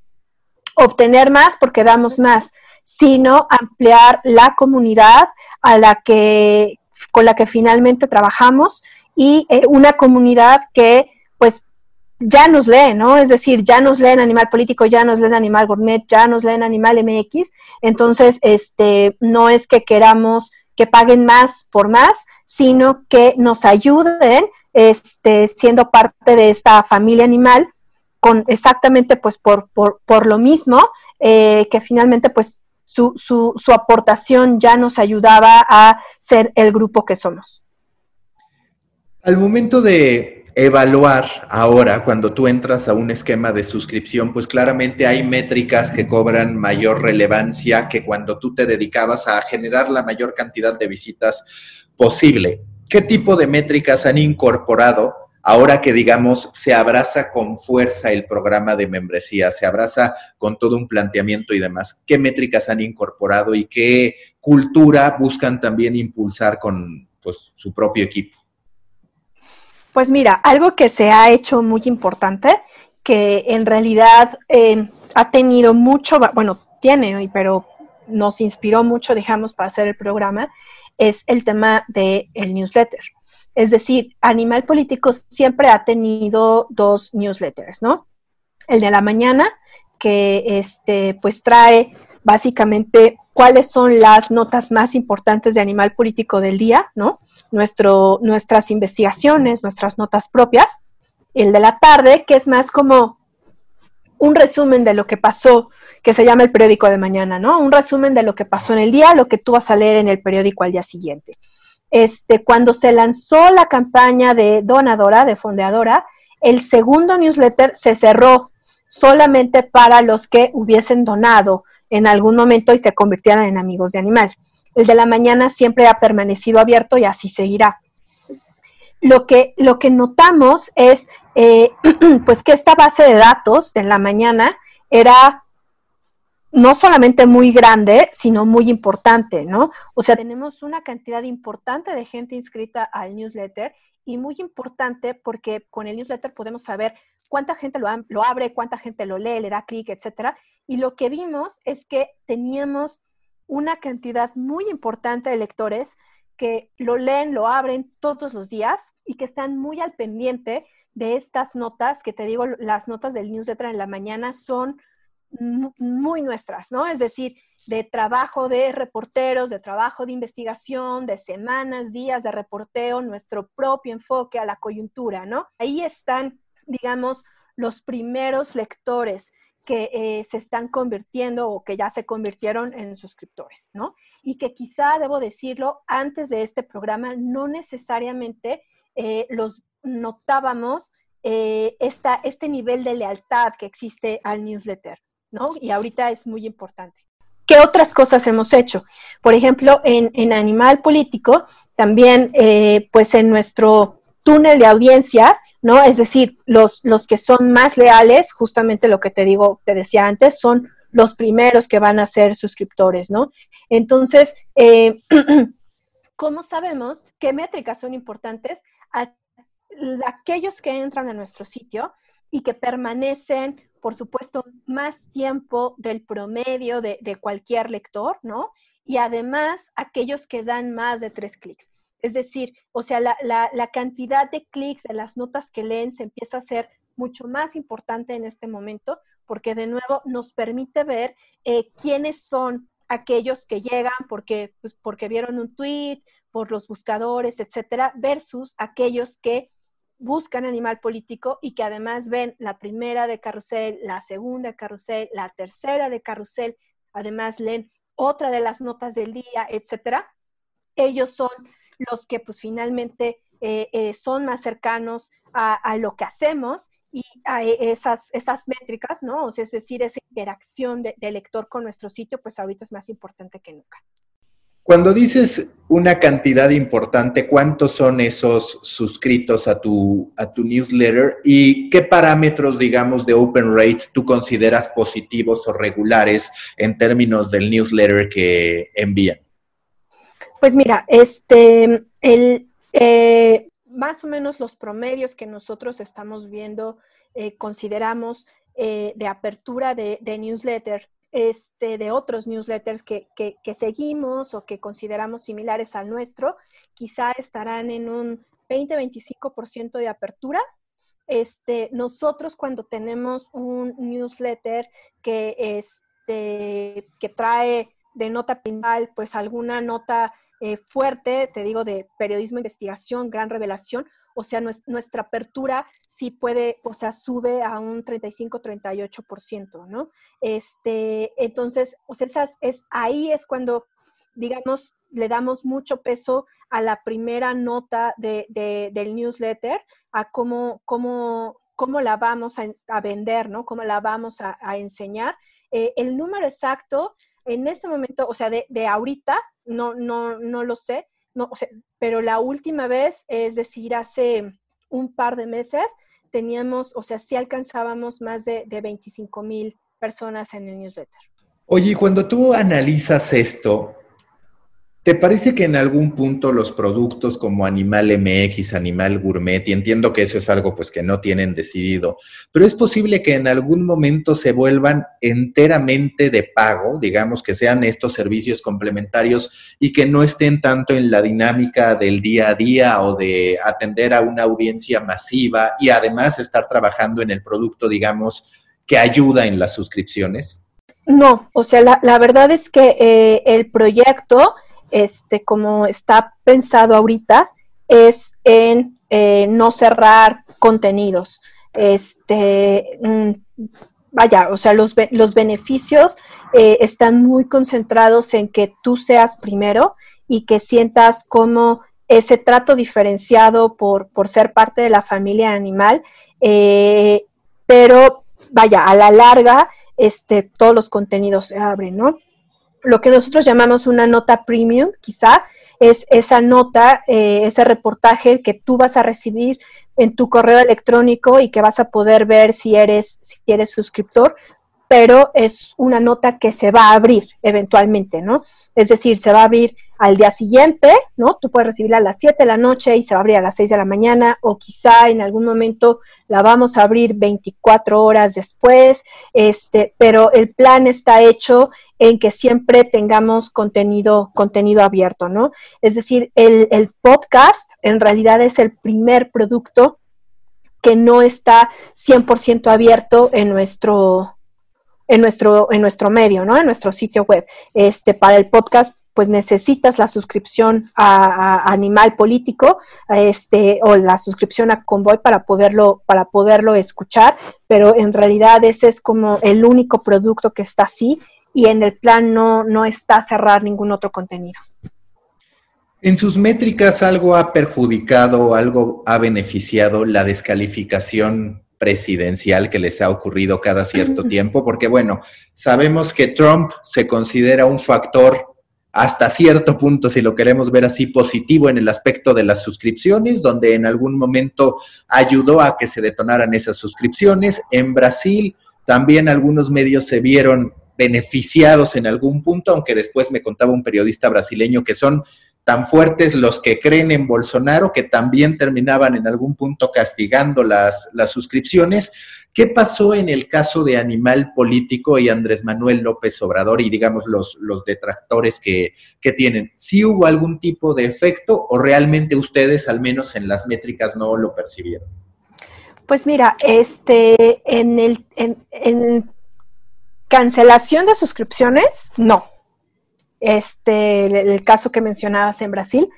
obtener más porque damos más, sino ampliar la comunidad a la que, con la que finalmente trabajamos y eh, una comunidad que pues ya nos lee, ¿no? Es decir, ya nos leen Animal Político, ya nos leen Animal Gourmet, ya nos leen Animal MX, entonces este no es que queramos que paguen más por más, sino que nos ayuden este, siendo parte de esta familia animal con exactamente pues por, por, por lo mismo eh, que finalmente pues su, su, su aportación ya nos ayudaba a ser el grupo que somos. Al momento de evaluar ahora, cuando tú entras a un esquema de suscripción, pues claramente hay métricas que cobran mayor relevancia que cuando tú te dedicabas a generar la mayor cantidad de visitas posible. ¿Qué tipo de métricas han incorporado ahora que digamos se abraza con fuerza el programa de membresía, se abraza con todo un planteamiento y demás, ¿qué métricas han incorporado y qué cultura buscan también impulsar con pues, su propio equipo? Pues mira, algo que se ha hecho muy importante, que en realidad eh, ha tenido mucho, bueno, tiene, pero nos inspiró mucho, digamos, para hacer el programa, es el tema del el newsletter. Es decir, Animal Político siempre ha tenido dos newsletters, ¿no? El de la mañana, que este, pues trae básicamente cuáles son las notas más importantes de Animal Político del día, ¿no? Nuestro, nuestras investigaciones, nuestras notas propias. El de la tarde, que es más como un resumen de lo que pasó, que se llama el periódico de mañana, ¿no? Un resumen de lo que pasó en el día, lo que tú vas a leer en el periódico al día siguiente. Este, cuando se lanzó la campaña de donadora, de fondeadora, el segundo newsletter se cerró solamente para los que hubiesen donado en algún momento y se convirtieran en amigos de animal. El de la mañana siempre ha permanecido abierto y así seguirá. lo que, lo que notamos es eh, pues que esta base de datos de la mañana era no solamente muy grande, sino muy importante, ¿no? O sea, tenemos una cantidad importante de gente inscrita al newsletter y muy importante porque con el newsletter podemos saber cuánta gente lo, lo abre, cuánta gente lo lee, le da clic, etcétera. Y lo que vimos es que teníamos una cantidad muy importante de lectores que lo leen, lo abren todos los días y que están muy al pendiente de estas notas, que te digo, las notas del newsletter en la mañana son muy nuestras, ¿no? Es decir, de trabajo de reporteros, de trabajo de investigación, de semanas, días de reporteo, nuestro propio enfoque a la coyuntura, ¿no? Ahí están, digamos, los primeros lectores que eh, se están convirtiendo o que ya se convirtieron en suscriptores, ¿no? Y que quizá, debo decirlo, antes de este programa no necesariamente eh, los notábamos eh, esta, este nivel de lealtad que existe al newsletter, ¿no? Y ahorita es muy importante. ¿Qué otras cosas hemos hecho? Por ejemplo, en, en Animal Político, también, pues en nuestro túnel de audiencia, ¿no? Es decir, los, los que son más leales, justamente lo que te digo, te decía antes, son los primeros que van a ser suscriptores, ¿no? Entonces, eh, ¿cómo sabemos qué métricas son importantes? aquellos que entran a nuestro sitio y que permanecen, por supuesto, más tiempo del promedio de, cualquier lector, ¿no? Y además, aquellos que dan más de tres clics. Es decir, o sea, la, cantidad de clics de las notas que leen se empieza a ser mucho más importante en este momento, porque de nuevo nos permite ver eh, quiénes son aquellos que llegan porque, pues, porque vieron un tweet, por los buscadores, etcétera, versus aquellos que buscan animal político y que además ven la primera de carrusel, la segunda de carrusel, la tercera de carrusel, además leen otra de las notas del día, etcétera. Ellos son los que pues finalmente eh, eh, son más cercanos a, lo que hacemos y a e, esas, métricas, ¿no? O sea, es decir, esa interacción de, lector con nuestro sitio, pues ahorita es más importante que nunca. Cuando dices una cantidad importante, ¿cuántos son esos suscritos a tu, a tu newsletter y qué parámetros, digamos, de open rate tú consideras positivos o regulares en términos del newsletter que envían? Pues mira, este, el, eh, más o menos los promedios que nosotros estamos viendo, eh, consideramos eh, de apertura de, newsletter, este, de otros newsletters que, seguimos o que consideramos similares al nuestro, quizá estarán en un 20-25% de apertura. Este, nosotros cuando tenemos un newsletter que, este, que trae de nota principal, pues alguna nota eh, fuerte, te digo, de periodismo, investigación, gran revelación. O sea, nuestra apertura sí puede, o sea, sube a un 35-38%, ¿no? Este, entonces, o sea, esas, es, ahí es cuando, digamos, le damos mucho peso a la primera nota de, del newsletter, a cómo, cómo, cómo la vamos a, vender, ¿no? Cómo la vamos a, enseñar. Eh, el número exacto, en este momento, o sea, de, de ahorita, no, no, no lo sé, no, pero la última vez, es decir, hace un par de meses, teníamos, o sea, sí alcanzábamos más de, de 25 mil personas en el newsletter. Oye, cuando tú analizas esto, ¿Te parece que en algún punto los productos como Animal MX, Animal Gourmet, y entiendo que eso es algo pues que no tienen decidido, pero es posible que en algún momento se vuelvan enteramente de pago, digamos que sean estos servicios complementarios y que no estén tanto en la dinámica del día a día o de atender a una audiencia masiva y además estar trabajando en el producto, digamos, que ayuda en las suscripciones? No, o sea, la, verdad es que eh, el proyecto este, como está pensado ahorita, es en eh, no cerrar contenidos. Este, mm, vaya, o sea, los, los beneficios eh, están muy concentrados en que tú seas primero y que sientas como ese trato diferenciado por, por ser parte de la familia animal, eh, pero vaya, a la larga, este, todos los contenidos se abren, ¿no? Lo que nosotros llamamos una nota premium, quizá, es esa nota, eh, ese reportaje que tú vas a recibir en tu correo electrónico y que vas a poder ver si eres, si eres suscriptor, pero es una nota que se va a abrir eventualmente, ¿no? Es decir, se va a abrir al día siguiente, ¿no? Tú puedes recibirla a las 7 de la noche y se va a abrir a las 6 de la mañana o quizá en algún momento la vamos a abrir 24 horas después, este, pero el plan está hecho en que siempre tengamos contenido, contenido abierto, ¿no? Es decir, el, el podcast en realidad es el primer producto que no está 100% abierto en nuestro, en nuestro, en nuestro medio, ¿no? En nuestro sitio web. Este, para el podcast pues necesitas la suscripción a, Animal Político, este, o la suscripción a Convoy para poderlo, para poderlo escuchar, pero en realidad ese es como el único producto que está así y en el plan no, no está cerrar ningún otro contenido. En sus métricas algo ha perjudicado, algo ha beneficiado la descalificación presidencial que les ha ocurrido cada cierto tiempo, porque bueno, sabemos que Trump se considera un factor hasta cierto punto, si lo queremos ver así, positivo en el aspecto de las suscripciones, donde en algún momento ayudó a que se detonaran esas suscripciones. En Brasil también algunos medios se vieron beneficiados en algún punto, aunque después me contaba un periodista brasileño que son tan fuertes los que creen en Bolsonaro que también terminaban en algún punto castigando las, las suscripciones. ¿Qué pasó en el caso de Animal Político y Andrés Manuel López Obrador y digamos los, los detractores que, que tienen? ¿Sí hubo algún tipo de efecto o realmente ustedes, al menos en las métricas, no lo percibieron? Pues mira, este, en el en, cancelación de suscripciones, no. Este, el, caso que mencionabas en Brasil,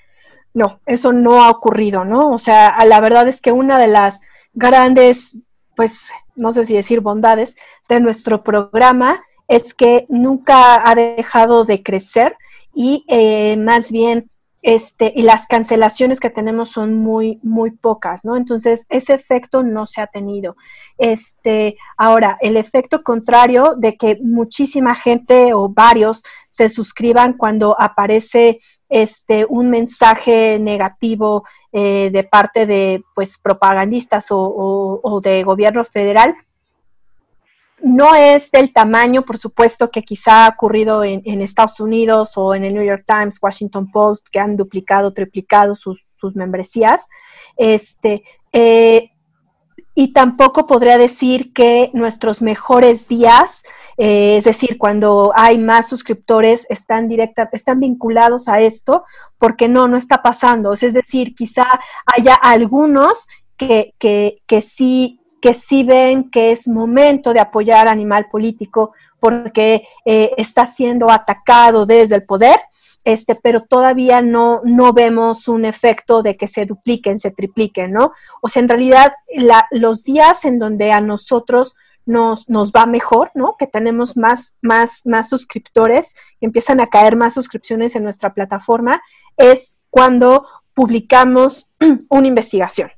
no, eso no ha ocurrido, ¿no? O sea, la verdad es que una de las grandes pues, no sé si decir bondades de nuestro programa es que nunca ha dejado de crecer y eh, más bien este, y las cancelaciones que tenemos son muy, muy pocas, ¿no? Entonces, ese efecto no se ha tenido. Este, ahora, el efecto contrario de que muchísima gente o varios se suscriban cuando aparece este, un mensaje negativo eh, de parte de pues, propagandistas o, de gobierno federal, no es del tamaño, por supuesto, que quizá ha ocurrido en, Estados Unidos o en el New York Times, Washington Post, que han duplicado, triplicado sus, membresías. Este, eh, y tampoco podría decir que nuestros mejores días, eh, es decir, cuando hay más suscriptores, están directa, están vinculados a esto, porque no, no está pasando. Es decir, quizá haya algunos que, que, que sí que sí ven que es momento de apoyar Animal Político porque eh, está siendo atacado desde el poder, este, pero todavía no, no vemos un efecto de que se dupliquen, se tripliquen, ¿no? O sea, en realidad los días en donde a nosotros nos, nos va mejor, ¿no? Que tenemos más, más, más suscriptores, empiezan a caer más suscripciones en nuestra plataforma, es cuando publicamos una investigación.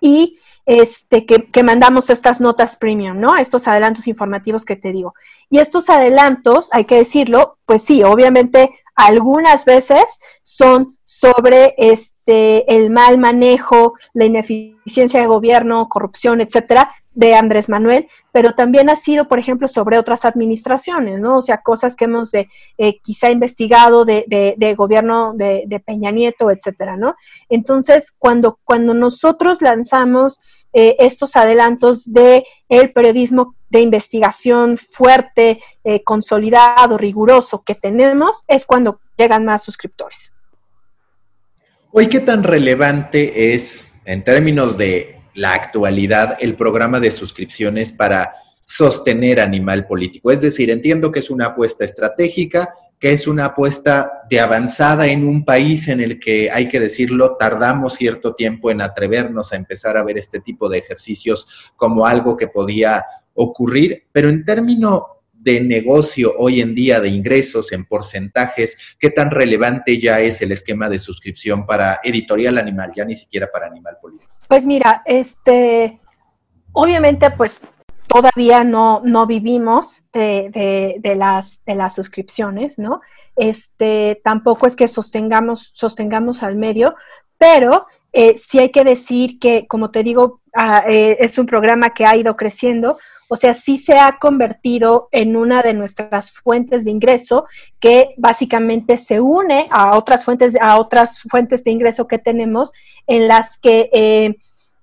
Y este, que, que, mandamos estas notas premium, ¿no? Estos adelantos informativos que te digo. Y estos adelantos, hay que decirlo, pues sí, obviamente algunas veces son sobre este el mal manejo, la ineficiencia de gobierno, corrupción, etcétera, de Andrés Manuel, pero también ha sido, por ejemplo, sobre otras administraciones, ¿no? O sea, cosas que hemos de, eh, quizá investigado de, de, gobierno de, de, Peña Nieto, etcétera, ¿no? Entonces, cuando, cuando nosotros lanzamos eh, estos adelantos de periodismo de investigación fuerte, eh, consolidado, riguroso que tenemos, es cuando llegan más suscriptores. Hoy, ¿qué tan relevante es en términos de la actualidad el programa de suscripciones para sostener Animal Político? Es decir, entiendo que es una apuesta estratégica, que es una apuesta de avanzada en un país en el que, hay que decirlo, tardamos cierto tiempo en atrevernos a empezar a ver este tipo de ejercicios como algo que podía ocurrir, pero en términos de negocio hoy en día, de ingresos en porcentajes, ¿qué tan relevante ya es el esquema de suscripción para editorial animal, ya ni siquiera para animal político? Pues mira, este, obviamente, pues todavía no, no vivimos de, las, de las suscripciones, ¿no? Este, tampoco es que sostengamos, sostengamos al medio, pero eh, sí hay que decir que, como te digo, ah, eh, es un programa que ha ido creciendo, o sea, sí se ha convertido en una de nuestras fuentes de ingreso que básicamente se une a otras fuentes, a otras fuentes de ingreso que tenemos en las que, eh,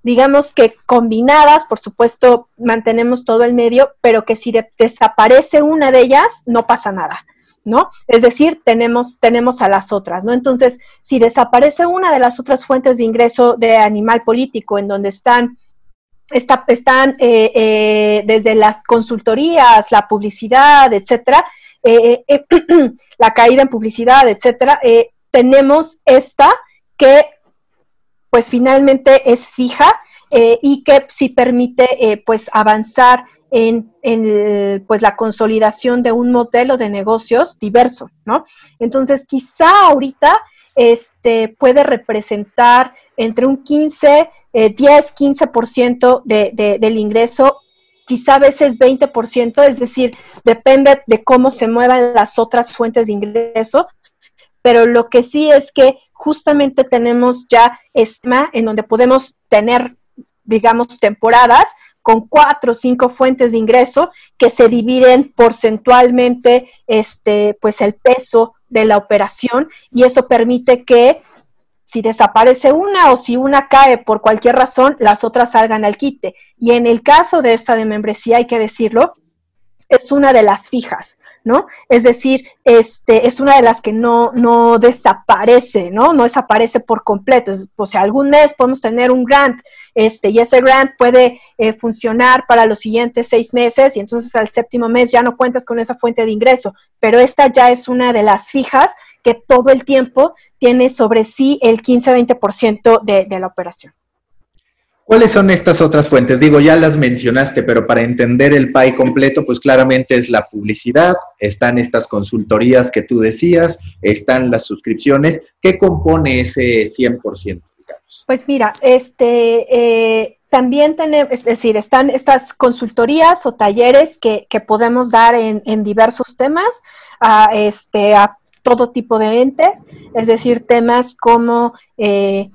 digamos que combinadas, por supuesto, mantenemos todo el medio, pero que si desaparece una de ellas, no pasa nada. ¿no? Es decir, tenemos, tenemos a las otras, ¿no? Entonces, si desaparece una de las otras fuentes de ingreso de animal político, en donde están están eh, eh, desde las consultorías, la publicidad, etcétera, eh, la caída en publicidad, etcétera, tenemos esta que pues finalmente es fija y que sí permite pues avanzar en, en, pues la consolidación de un modelo de negocios diverso, ¿no? Entonces quizá ahorita este, puede representar entre un 15, 10, 15% de, de, del ingreso, quizá a veces 20%, es decir, depende de cómo se muevan las otras fuentes de ingreso, pero lo que sí es que justamente tenemos ya ESMA en donde podemos tener, digamos, temporadas con cuatro o cinco fuentes de ingreso que se dividen porcentualmente, este, pues el peso de la operación y eso permite que si desaparece una o si una cae por cualquier razón, las otras salgan al quite. Y en el caso de esta de membresía, hay que decirlo, es una de las fijas. ¿no? Es decir, este, es una de las que no, no desaparece, ¿no? No desaparece por completo. O sea, algún mes podemos tener un grant, este, y ese grant puede eh, funcionar para los siguientes seis meses, y entonces al séptimo mes ya no cuentas con esa fuente de ingreso. Pero esta ya es una de las fijas que todo el tiempo tiene sobre sí el 15-20% de, de la operación. ¿Cuáles son estas otras fuentes? Digo, ya las mencionaste, pero para entender el PAI completo, pues claramente es la publicidad, están estas consultorías que tú decías, están las suscripciones. ¿Qué compone ese 100%, digamos? Pues mira, este, eh, también tenemos, es decir, están estas consultorías o talleres que, podemos dar en, diversos temas, a, este, a todo tipo de entes, es decir, temas como... Eh,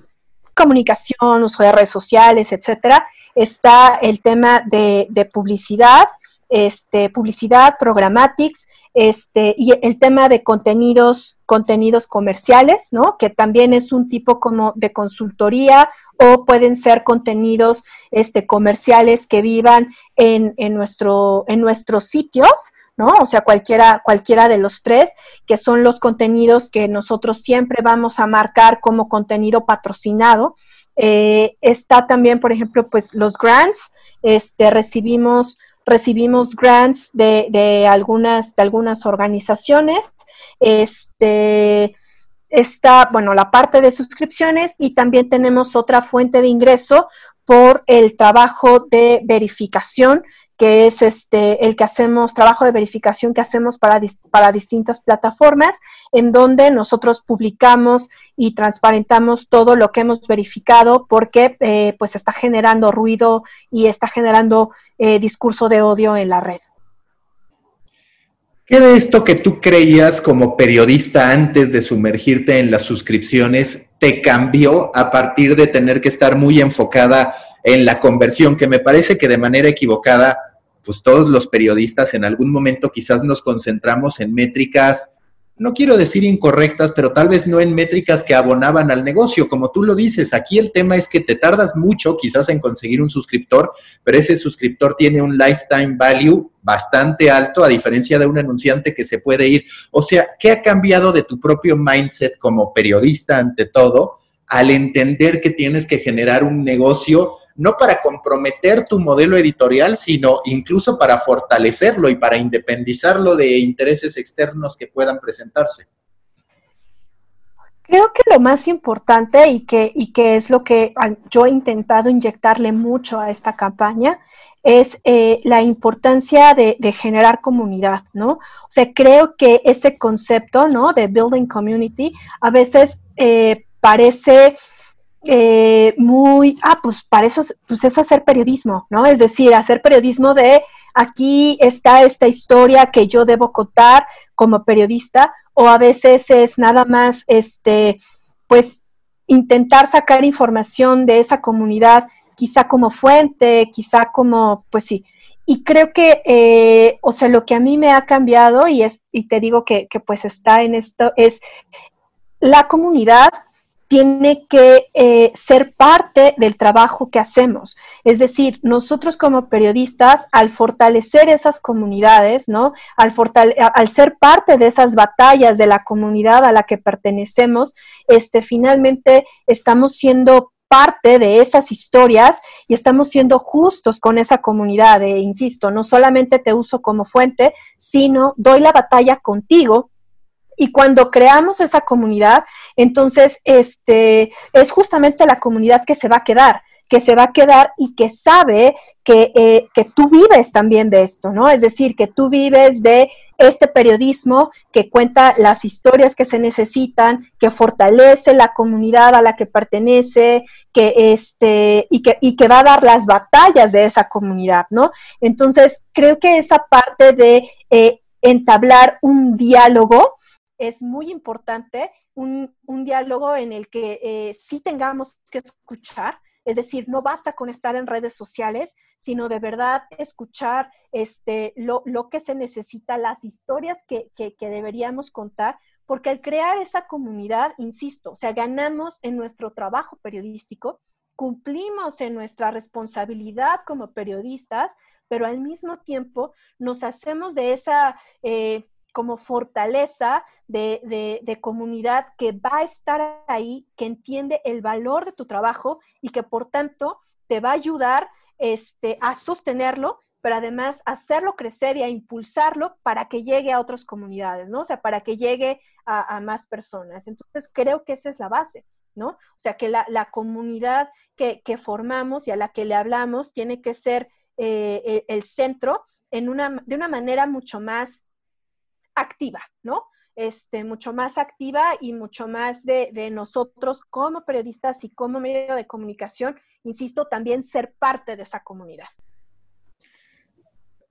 comunicación, uso de redes sociales, etcétera, está el tema de, publicidad, este, publicidad, programatics, este, y el tema de contenidos, contenidos comerciales, ¿no? Que también es un tipo como de consultoría o pueden ser contenidos este, comerciales que vivan en, en, nuestro, en nuestros sitios, ¿no? O sea, cualquiera, cualquiera de los tres, que son los contenidos que nosotros siempre vamos a marcar como contenido patrocinado. Eh, está también, por ejemplo, pues los grants, este, recibimos, recibimos grants de, algunas, de algunas organizaciones, este, está, bueno, la parte de suscripciones y también tenemos otra fuente de ingreso por el trabajo de verificación que es este el que hacemos, trabajo de verificación que hacemos para, para distintas plataformas, en donde nosotros publicamos y transparentamos todo lo que hemos verificado porque eh, pues está generando ruido y está generando eh, discurso de odio en la red. ¿Qué de esto que tú creías como periodista antes de sumergirte en las suscripciones te cambió a partir de tener que estar muy enfocada en la conversión, que me parece que de manera equivocada pues todos los periodistas en algún momento quizás nos concentramos en métricas, no quiero decir incorrectas, pero tal vez no en métricas que abonaban al negocio. Como tú lo dices, aquí el tema es que te tardas mucho quizás en conseguir un suscriptor, pero ese suscriptor tiene un lifetime value bastante alto a diferencia de un anunciante que se puede ir. O sea, ¿qué ha cambiado de tu propio mindset como periodista ante todo al entender que tienes que generar un negocio no para comprometer tu modelo editorial, sino incluso para fortalecerlo y para independizarlo de intereses externos que puedan presentarse. Creo que lo más importante y que, y que es lo que yo he intentado inyectarle mucho a esta campaña es eh, la importancia de, generar comunidad, ¿no? O sea, creo que ese concepto, ¿no? De building community a veces eh, parece eh, muy, ah, pues para eso pues es hacer periodismo, ¿no? Es decir, hacer periodismo de aquí está esta historia que yo debo contar como periodista, o a veces es nada más, este, pues, intentar sacar información de esa comunidad, quizá como fuente, quizá como, pues sí. Y creo que, eh, o sea, lo que a mí me ha cambiado, y es, y te digo que, que pues está en esto, es la comunidad tiene que eh, ser parte del trabajo que hacemos. Es decir, nosotros como periodistas, al fortalecer esas comunidades, ¿no? Al, al ser parte de esas batallas de la comunidad a la que pertenecemos, este, finalmente estamos siendo parte de esas historias y estamos siendo justos con esa comunidad. E insisto, no solamente te uso como fuente, sino doy la batalla contigo y cuando creamos esa comunidad, entonces este, es justamente la comunidad que se va a quedar, que se va a quedar y que sabe que, eh, que tú vives también de esto, ¿no? Es decir, que tú vives de este periodismo que cuenta las historias que se necesitan, que fortalece la comunidad a la que pertenece, que este, y que, y que va a dar las batallas de esa comunidad, ¿no? Entonces, creo que esa parte de eh, entablar un diálogo es muy importante un, diálogo en el que eh, sí tengamos que escuchar, es decir, no basta con estar en redes sociales, sino de verdad escuchar este, lo, que se necesita, las historias que, que, deberíamos contar, porque al crear esa comunidad, insisto, o sea, ganamos en nuestro trabajo periodístico, cumplimos en nuestra responsabilidad como periodistas, pero al mismo tiempo nos hacemos de esa... Eh, como fortaleza de, comunidad que va a estar ahí, que entiende el valor de tu trabajo y que por tanto te va a ayudar este, a sostenerlo, pero además hacerlo crecer y a impulsarlo para que llegue a otras comunidades, ¿no? O sea, para que llegue a, más personas. Entonces, creo que esa es la base, ¿no? O sea, que la, comunidad que, formamos y a la que le hablamos tiene que ser eh, el, centro en una, de una manera mucho más activa, ¿no? Este, mucho más activa y mucho más de, nosotros como periodistas y como medio de comunicación, insisto, también ser parte de esa comunidad.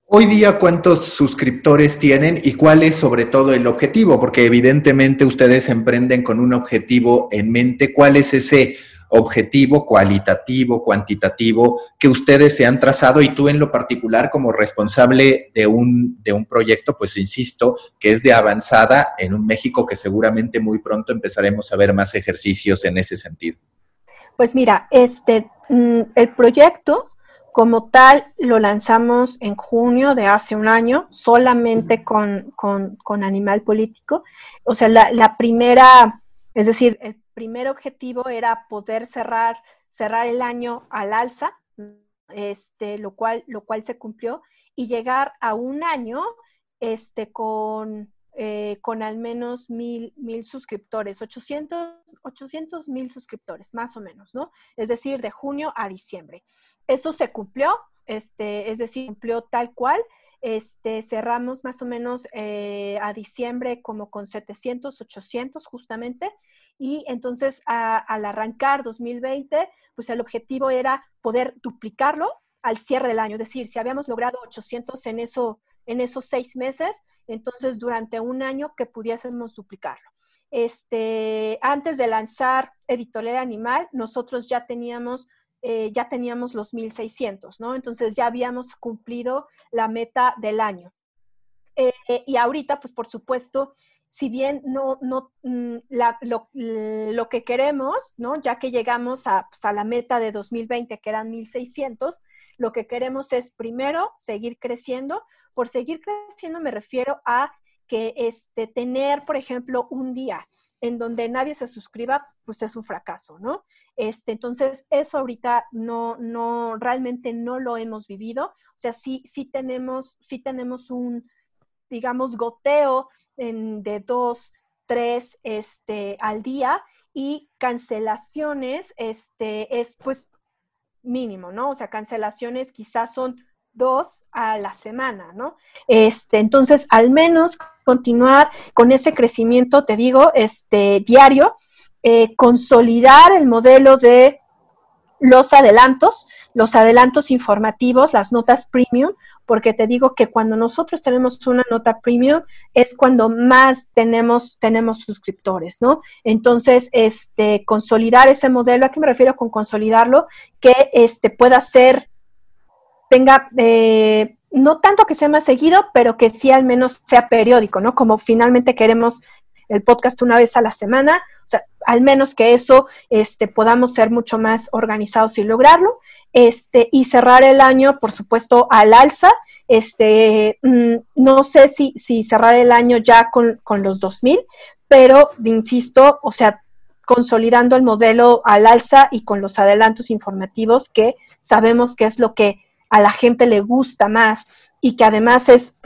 Hoy día, ¿cuántos suscriptores tienen y cuál es sobre todo el objetivo? Porque evidentemente ustedes emprenden con un objetivo en mente. ¿Cuál es ese objetivo cualitativo, cuantitativo que ustedes se han trazado y tú en lo particular como responsable de un, de un proyecto, pues insisto, que es de avanzada en un México que seguramente muy pronto empezaremos a ver más ejercicios en ese sentido. Pues mira, este, mm, el proyecto como tal lo lanzamos en junio de hace un año, solamente con, Animal Político. O sea, la, la primera, es decir, el primer objetivo era poder cerrar, cerrar el año al alza, este, lo, cual, lo cual se cumplió, y llegar a un año este, con, eh, con al menos mil, mil suscriptores, 800 mil suscriptores, más o menos, ¿no? Es decir, de junio a diciembre. Eso se cumplió, este, es decir, cumplió tal cual. Este, cerramos más o menos eh, a diciembre como con 700, 800 justamente. Y entonces al arrancar 2020, pues el objetivo era poder duplicarlo al cierre del año. Es decir, si habíamos logrado 800 en, eso, en esos seis meses, entonces durante un año que pudiésemos duplicarlo. Este, antes de lanzar Editorial Animal, nosotros ya teníamos eh, ya teníamos los 1600, ¿no? Entonces ya habíamos cumplido la meta del año. Eh, y ahorita, pues por supuesto, si bien no, no mm, lo, que queremos, ¿no? Ya que llegamos a, pues, la meta de 2020, que eran 1600, lo que queremos es primero seguir creciendo. Por seguir creciendo me refiero a que este, tener, por ejemplo, un día en donde nadie se suscriba, pues es un fracaso, ¿no? Este, entonces, eso ahorita no, no, realmente no lo hemos vivido. O sea, sí, sí tenemos, sí tenemos un, digamos, goteo de dos, tres, este, al día y cancelaciones, este, es pues mínimo, ¿no? O sea, cancelaciones quizás son dos a la semana, ¿no? Este, entonces, al menos continuar con ese crecimiento, te digo, este, diario, eh, consolidar el modelo de los adelantos, los adelantos informativos, las notas premium, porque te digo que cuando nosotros tenemos una nota premium es cuando más tenemos, tenemos suscriptores, ¿no? Entonces, este, consolidar ese modelo, ¿a qué me refiero con consolidarlo? Que este, pueda ser, tenga, eh, no tanto que sea más seguido, pero que sí al menos sea periódico, ¿no? Como finalmente queremos el podcast una vez a la semana, o sea, al menos que eso este, podamos ser mucho más organizados y lograrlo. Este, y cerrar el año, por supuesto, al alza. Este, mm, no sé si, si cerrar el año ya con, con los 2000, pero insisto, o sea, consolidando el modelo al alza y con los adelantos informativos que sabemos que es lo que a la gente le gusta más y que además es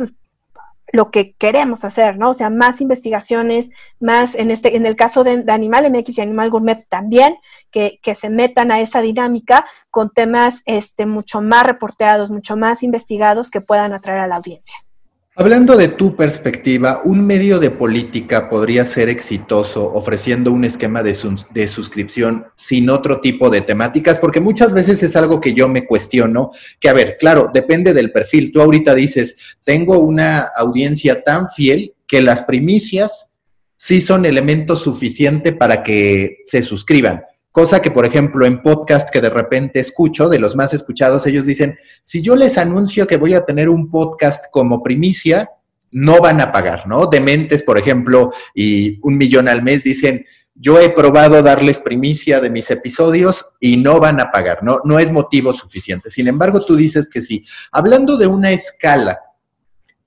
lo que queremos hacer, ¿no? O sea, más investigaciones, más en este, en el caso de, Animal MX y Animal Gourmet también, que, que, se metan a esa dinámica con temas este, mucho más reporteados, mucho más investigados que puedan atraer a la audiencia. Hablando de tu perspectiva, un medio de política podría ser exitoso ofreciendo un esquema de, suscripción sin otro tipo de temáticas, porque muchas veces es algo que yo me cuestiono, que a ver, claro, depende del perfil. Tú ahorita dices, tengo una audiencia tan fiel que las primicias sí son elemento suficiente para que se suscriban. Cosa que, por ejemplo, en podcast que de repente escucho, de los más escuchados, ellos dicen, si yo les anuncio que voy a tener un podcast como primicia, no van a pagar, ¿no? Dementes, por ejemplo, y un millón al mes dicen, yo he probado darles primicia de mis episodios y no van a pagar, no, no es motivo suficiente. Sin embargo, tú dices que sí. Hablando de una escala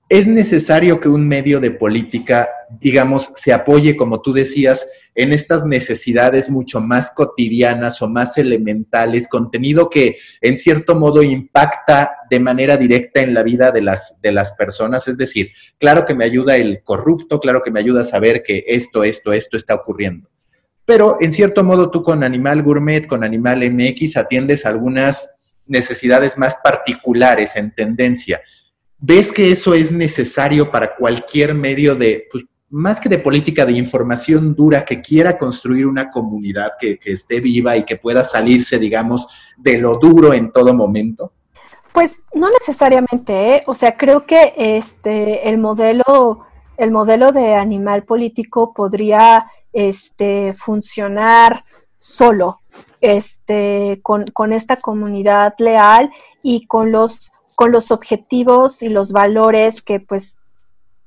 es necesario que un medio de política, digamos, se apoye, como tú decías, en estas necesidades mucho más cotidianas o más elementales, contenido que en cierto modo impacta de manera directa en la vida de las, de las personas. Es decir, claro que me ayuda el corrupto, claro que me ayuda a saber que esto, esto, esto está ocurriendo. Pero en cierto modo tú con Animal Gourmet, con Animal MX, atiendes algunas necesidades más particulares en tendencia ¿Ves que eso es necesario para cualquier medio de, pues, más que de política de información dura, que quiera construir una comunidad que, esté viva y que pueda salirse, digamos, de lo duro en todo momento? Pues no necesariamente, ¿eh? o sea, creo que este el modelo, el modelo de animal político podría este, funcionar solo, este, con, con esta comunidad leal y con los con los objetivos y los valores que pues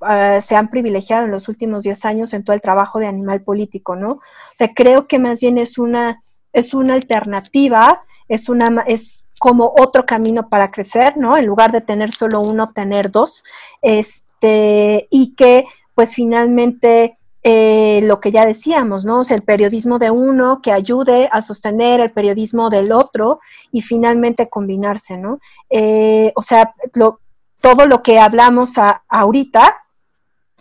ah, se han privilegiado en los últimos 10 años en todo el trabajo de animal político, ¿no? O sea, creo que más bien es una, es una alternativa, es, una, es como otro camino para crecer, ¿no? En lugar de tener solo uno, tener dos, este, y que pues finalmente eh, lo que ya decíamos, ¿no? O sea, el periodismo de uno que ayude a sostener el periodismo del otro y finalmente combinarse, ¿no? Eh, o sea, todo lo que hablamos ahorita,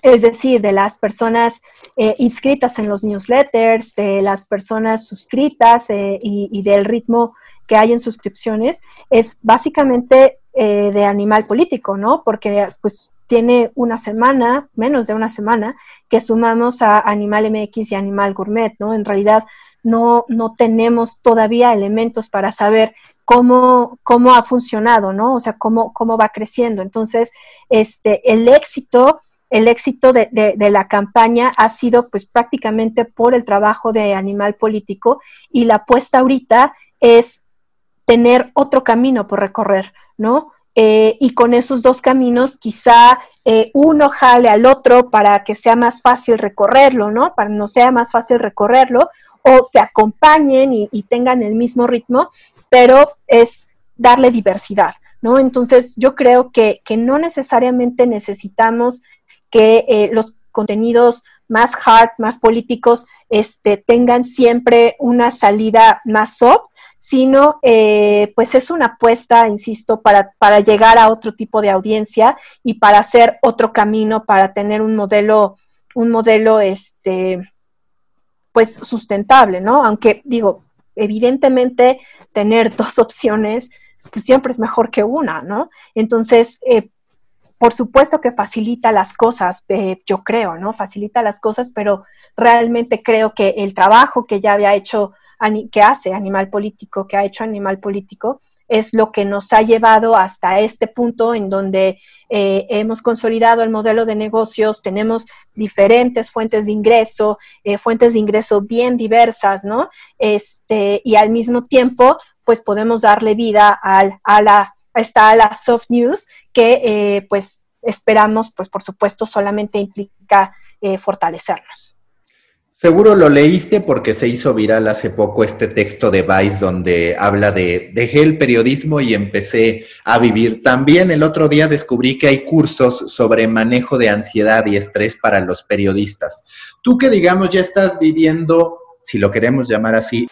es decir, de las personas eh, inscritas en los newsletters, de las personas suscritas y, y, del ritmo que hay en suscripciones, es básicamente de animal político, ¿no? Porque pues tiene una semana, menos de una semana, que sumamos a Animal MX y Animal Gourmet, ¿no? En realidad no, no tenemos todavía elementos para saber cómo, cómo ha funcionado, ¿no? O sea, cómo, cómo va creciendo. Entonces, este, el éxito, el éxito de, de, la campaña ha sido pues prácticamente por el trabajo de Animal Político y la apuesta ahorita es tener otro camino por recorrer, ¿no? Eh, y con esos dos caminos quizá eh, uno jale al otro para que sea más fácil recorrerlo, ¿no? Para no sea más fácil recorrerlo, o se acompañen y, tengan el mismo ritmo, pero es darle diversidad, ¿no? Entonces yo creo que, no necesariamente necesitamos que eh, los contenidos más hard, más políticos, este, tengan siempre una salida más soft, sino eh, pues es una apuesta, insisto, para, para llegar a otro tipo de audiencia y para hacer otro camino, para tener un modelo, un modelo este, pues sustentable, ¿no? Aunque digo, evidentemente tener dos opciones pues siempre es mejor que una, ¿no? Entonces, eh, por supuesto que facilita las cosas, eh, yo creo, ¿no? Facilita las cosas, pero realmente creo que el trabajo que ya había hecho, que hace Animal Político, que ha hecho Animal Político, es lo que nos ha llevado hasta este punto en donde eh, hemos consolidado el modelo de negocios, tenemos diferentes fuentes de ingreso, eh, fuentes de ingreso bien diversas, ¿no? Este, y al mismo tiempo, pues podemos darle vida al, a la está la soft news que eh, pues esperamos pues por supuesto solamente implica fortalecernos. Seguro lo leíste porque se hizo viral hace poco este texto de Vice donde habla de dejé el periodismo y empecé a vivir. También el otro día descubrí que hay cursos sobre manejo de ansiedad y estrés para los periodistas. Tú que digamos ya estás viviendo, si lo queremos llamar así,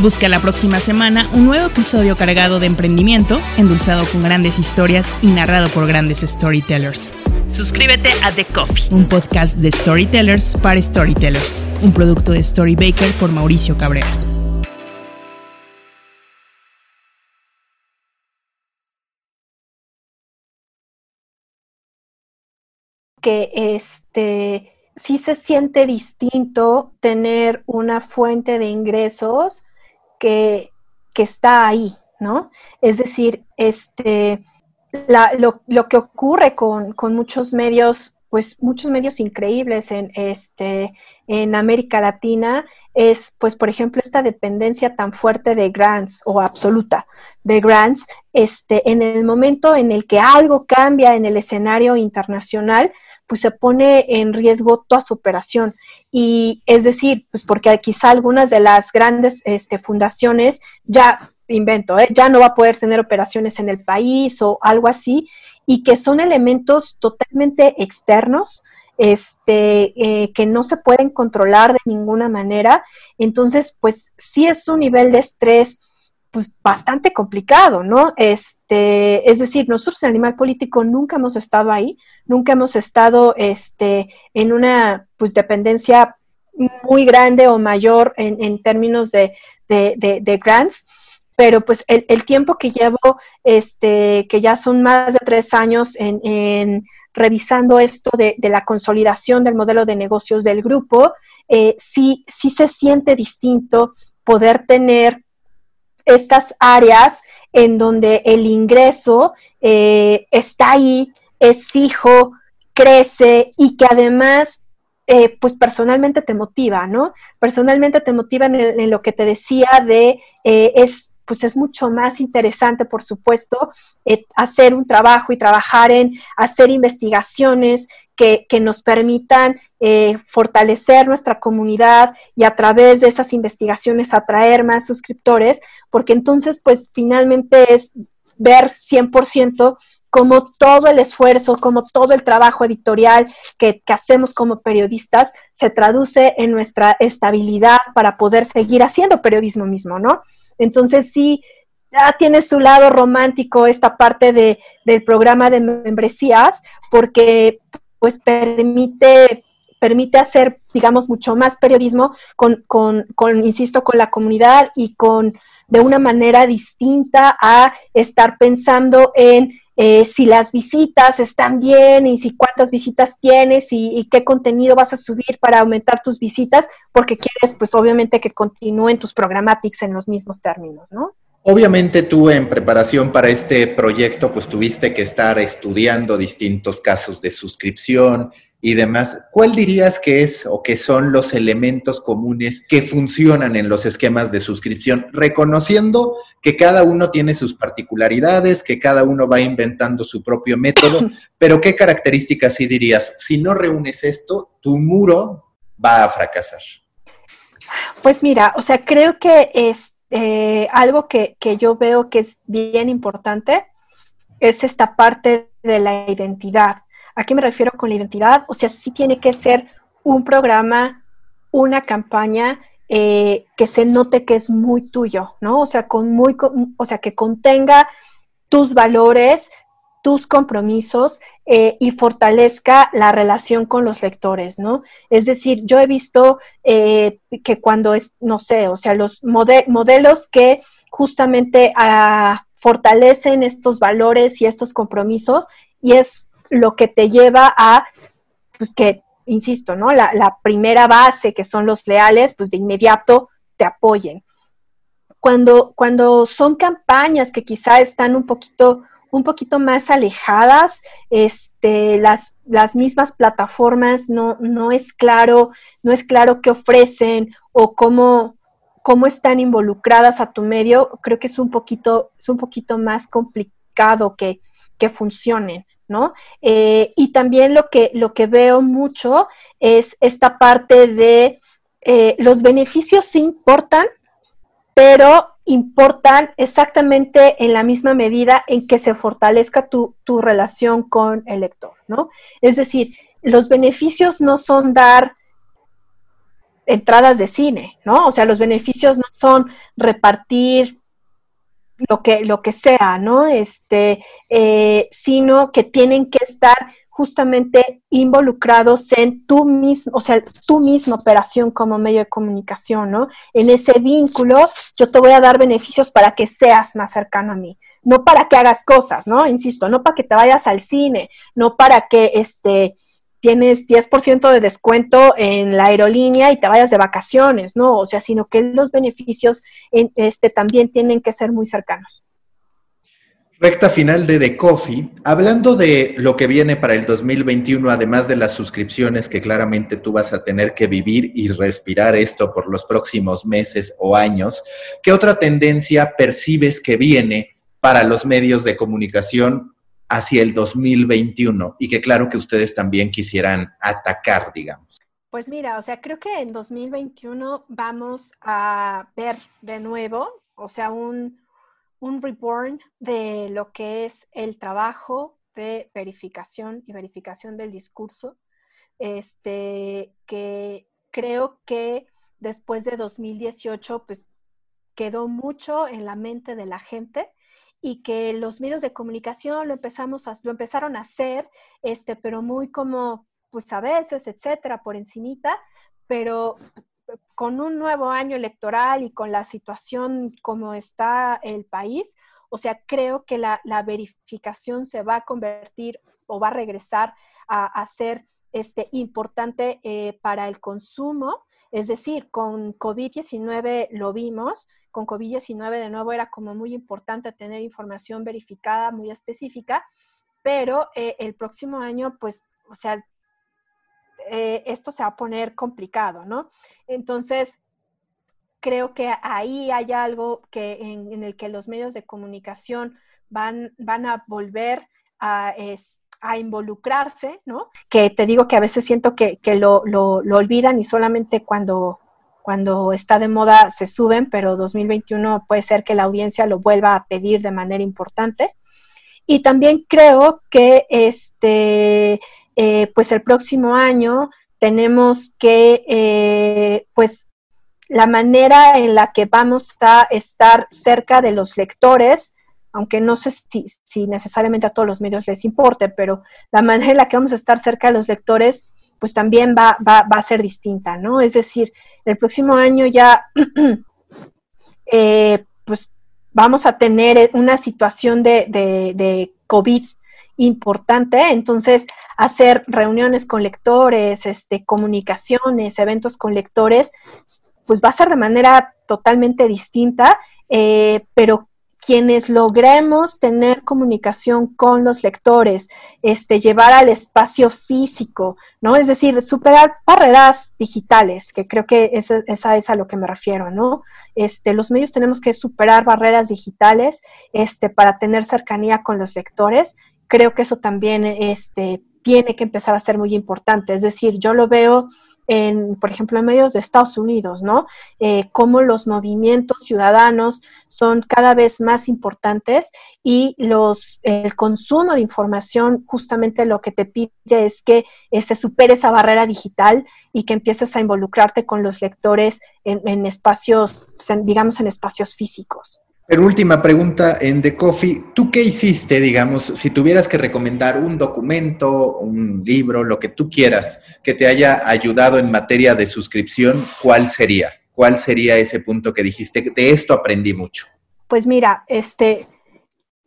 Busca la próxima semana un nuevo episodio cargado de emprendimiento, endulzado con grandes historias y narrado por grandes storytellers. Suscríbete a The Coffee, un podcast de storytellers para storytellers, un producto de Storybaker por Mauricio Cabrera. Que este sí se siente distinto tener una fuente de ingresos que, está ahí, ¿no? Es decir, este, lo, que ocurre con, muchos medios, pues muchos medios increíbles en, este, en América Latina es, pues, por ejemplo, esta dependencia tan fuerte de grants o absoluta de grants, este, en el momento en el que algo cambia en el escenario internacional, pues se pone en riesgo toda su operación. Y es decir, pues porque quizá algunas de las grandes este, fundaciones ya, invento, ¿eh? ya no va a poder tener operaciones en el país o algo así, y que son elementos totalmente externos, este, eh, que no se pueden controlar de ninguna manera. Entonces, pues sí es un nivel de estrés pues bastante complicado, ¿no? Este, es decir, nosotros en Animal Político nunca hemos estado ahí, nunca hemos estado este, en una pues dependencia muy grande o mayor en, términos de, grants, pero pues el, tiempo que llevo, este, que ya son más de tres años en, revisando esto de, la consolidación del modelo de negocios del grupo, eh, sí, sí se siente distinto poder tener estas áreas en donde el ingreso eh, está ahí, es fijo, crece y que además, eh, pues personalmente te motiva, ¿no? Personalmente te motiva en, lo que te decía de, eh, es pues es mucho más interesante, por supuesto, hacer un trabajo y trabajar en hacer investigaciones que, nos permitan eh, fortalecer nuestra comunidad y a través de esas investigaciones atraer más suscriptores, porque entonces pues finalmente es ver 100% como todo el esfuerzo, como todo el trabajo editorial que, que, hacemos como periodistas se traduce en nuestra estabilidad para poder seguir haciendo periodismo mismo, ¿no? Entonces sí, ya tiene su lado romántico esta parte de, del programa de membresías, porque pues permite permite hacer, digamos, mucho más periodismo con, con, con, insisto, con la comunidad y con de una manera distinta a estar pensando en eh, si las visitas están bien y si cuántas visitas tienes y, y, qué contenido vas a subir para aumentar tus visitas, porque quieres, pues obviamente, que continúen tus programatics en los mismos términos, ¿no? Obviamente tú en preparación para este proyecto, pues tuviste que estar estudiando distintos casos de suscripción, y demás, ¿cuál dirías que es o que son los elementos comunes que funcionan en los esquemas de suscripción? Reconociendo que cada uno tiene sus particularidades, que cada uno va inventando su propio método, pero ¿qué características sí dirías? Si no reúnes esto, tu muro va a fracasar. Pues mira, o sea, creo que es eh, algo que, que yo veo que es bien importante, es esta parte de la identidad ¿A qué me refiero con la identidad? O sea, sí tiene que ser un programa, una campaña eh, que se note que es muy tuyo, ¿no? O sea, con muy, o sea, que contenga tus valores, tus compromisos eh, y fortalezca la relación con los lectores, ¿no? Es decir, yo he visto eh, que cuando es, no sé, o sea, los modelos que justamente a fortalecen estos valores y estos compromisos y es lo que te lleva a, pues que, insisto, ¿no? La, la primera base, que son los leales, pues de inmediato te apoyen. Cuando, cuando son campañas que quizá están un poquito un poquito más alejadas, este, las, las mismas plataformas no, no es claro, no es claro qué ofrecen o cómo, cómo están involucradas a tu medio, creo que es un poquito, es un poquito más complicado que, que funcionen. ¿no? Eh, y también lo que, lo que veo mucho es esta parte de eh, los beneficios sí importan, pero importan exactamente en la misma medida en que se fortalezca tu, relación con el lector, ¿no? Es decir, los beneficios no son dar entradas de cine, ¿no? O sea, los beneficios no son repartir lo que, lo que sea, ¿no? Este, eh, sino que tienen que estar justamente involucrados en tu mismo, o sea, tu misma operación como medio de comunicación, ¿no? En ese vínculo yo te voy a dar beneficios para que seas más cercano a mí, no para que hagas cosas, ¿no? Insisto, no para que te vayas al cine, no para que este tienes 10% de descuento en la aerolínea y te vayas de vacaciones, ¿no? O sea, sino que los beneficios este, también tienen que ser muy cercanos. Recta final de The Coffee. Hablando de lo que viene para el 2021, además de las suscripciones que claramente tú vas a tener que vivir y respirar esto por los próximos meses o años, ¿qué otra tendencia percibes que viene para los medios de comunicación hacia el 2021 y que claro que ustedes también quisieran atacar, digamos? Pues mira, o sea, creo que en 2021 vamos a ver de nuevo, o sea, un un reborn de lo que es el trabajo de verificación y verificación del discurso, este, que creo que después de 2018 pues, quedó mucho en la mente de la gente y que los medios de comunicación lo, empezamos lo empezaron a hacer, este, pero muy como, pues a veces, etcétera, por encimita, pero con un nuevo año electoral y con la situación como está el país, o sea, creo que la, verificación se va a convertir o va a regresar a, ser este, importante eh, para el consumo. Es decir, con COVID-19 lo vimos, con COVID-19 de nuevo era como muy importante tener información verificada, muy específica, pero eh, el próximo año, pues, o sea, eh, esto se va a poner complicado, ¿no? Entonces, creo que ahí hay algo que en, el que los medios de comunicación van, van a volver a, a involucrarse, ¿no? Que te digo que a veces siento que, que lo, lo, lo, olvidan y solamente cuando, cuando está de moda se suben, pero 2021 puede ser que la audiencia lo vuelva a pedir de manera importante. Y también creo que este, eh, pues el próximo año tenemos que, eh, pues, la manera en la que vamos a estar cerca de los lectores, aunque no sé si, necesariamente a todos los medios les importe, pero la manera en la que vamos a estar cerca de los lectores, pues también va, a ser distinta, ¿no? Es decir, el próximo año ya, eh, pues vamos a tener una situación de, de COVID importante. Entonces, hacer reuniones con lectores, este, comunicaciones, eventos con lectores, pues va a ser de manera totalmente distinta, eh, pero quienes logremos tener comunicación con los lectores, este, llevar al espacio físico, ¿no? Es decir, superar barreras digitales, que creo que esa, esa, es a lo que me refiero, ¿no? Este, los medios tenemos que superar barreras digitales este, para tener cercanía con los lectores creo que eso también este, tiene que empezar a ser muy importante. Es decir, yo lo veo en, por ejemplo, en medios de Estados Unidos, ¿no? Eh, cómo los movimientos ciudadanos son cada vez más importantes y los, el consumo de información justamente lo que te pide es que eh, se supere esa barrera digital y que empieces a involucrarte con los lectores en, en espacios, digamos, en espacios físicos. Pero última pregunta en The Coffee, ¿tú qué hiciste, digamos, si tuvieras que recomendar un documento, un libro, lo que tú quieras, que te haya ayudado en materia de suscripción, cuál sería? ¿Cuál sería ese punto que dijiste? De esto aprendí mucho. Pues mira, este,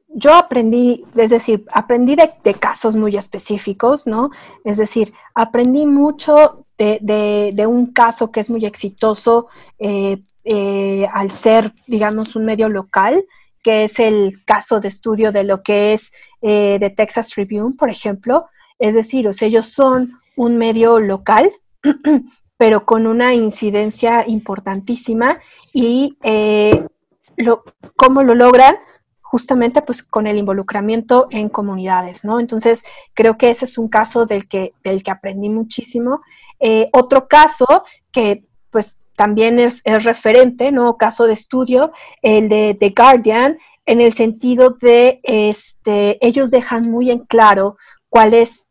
yo aprendí, es decir, aprendí de, casos muy específicos, ¿no? Es decir, aprendí mucho de, un caso que es muy exitoso eh, eh, al ser, digamos, un medio local, que es el caso de estudio de lo que es eh, de Texas Tribune, por ejemplo. Es decir, o sea, ellos son un medio local, pero con una incidencia importantísima y lo, cómo lo logran justamente pues con el involucramiento en comunidades, ¿no? Entonces, creo que ese es un caso del que, del que aprendí muchísimo. Eh, otro caso que pues también es, referente, ¿no? Caso de estudio, el de The Guardian, en el sentido de, este, ellos dejan muy en claro cuál es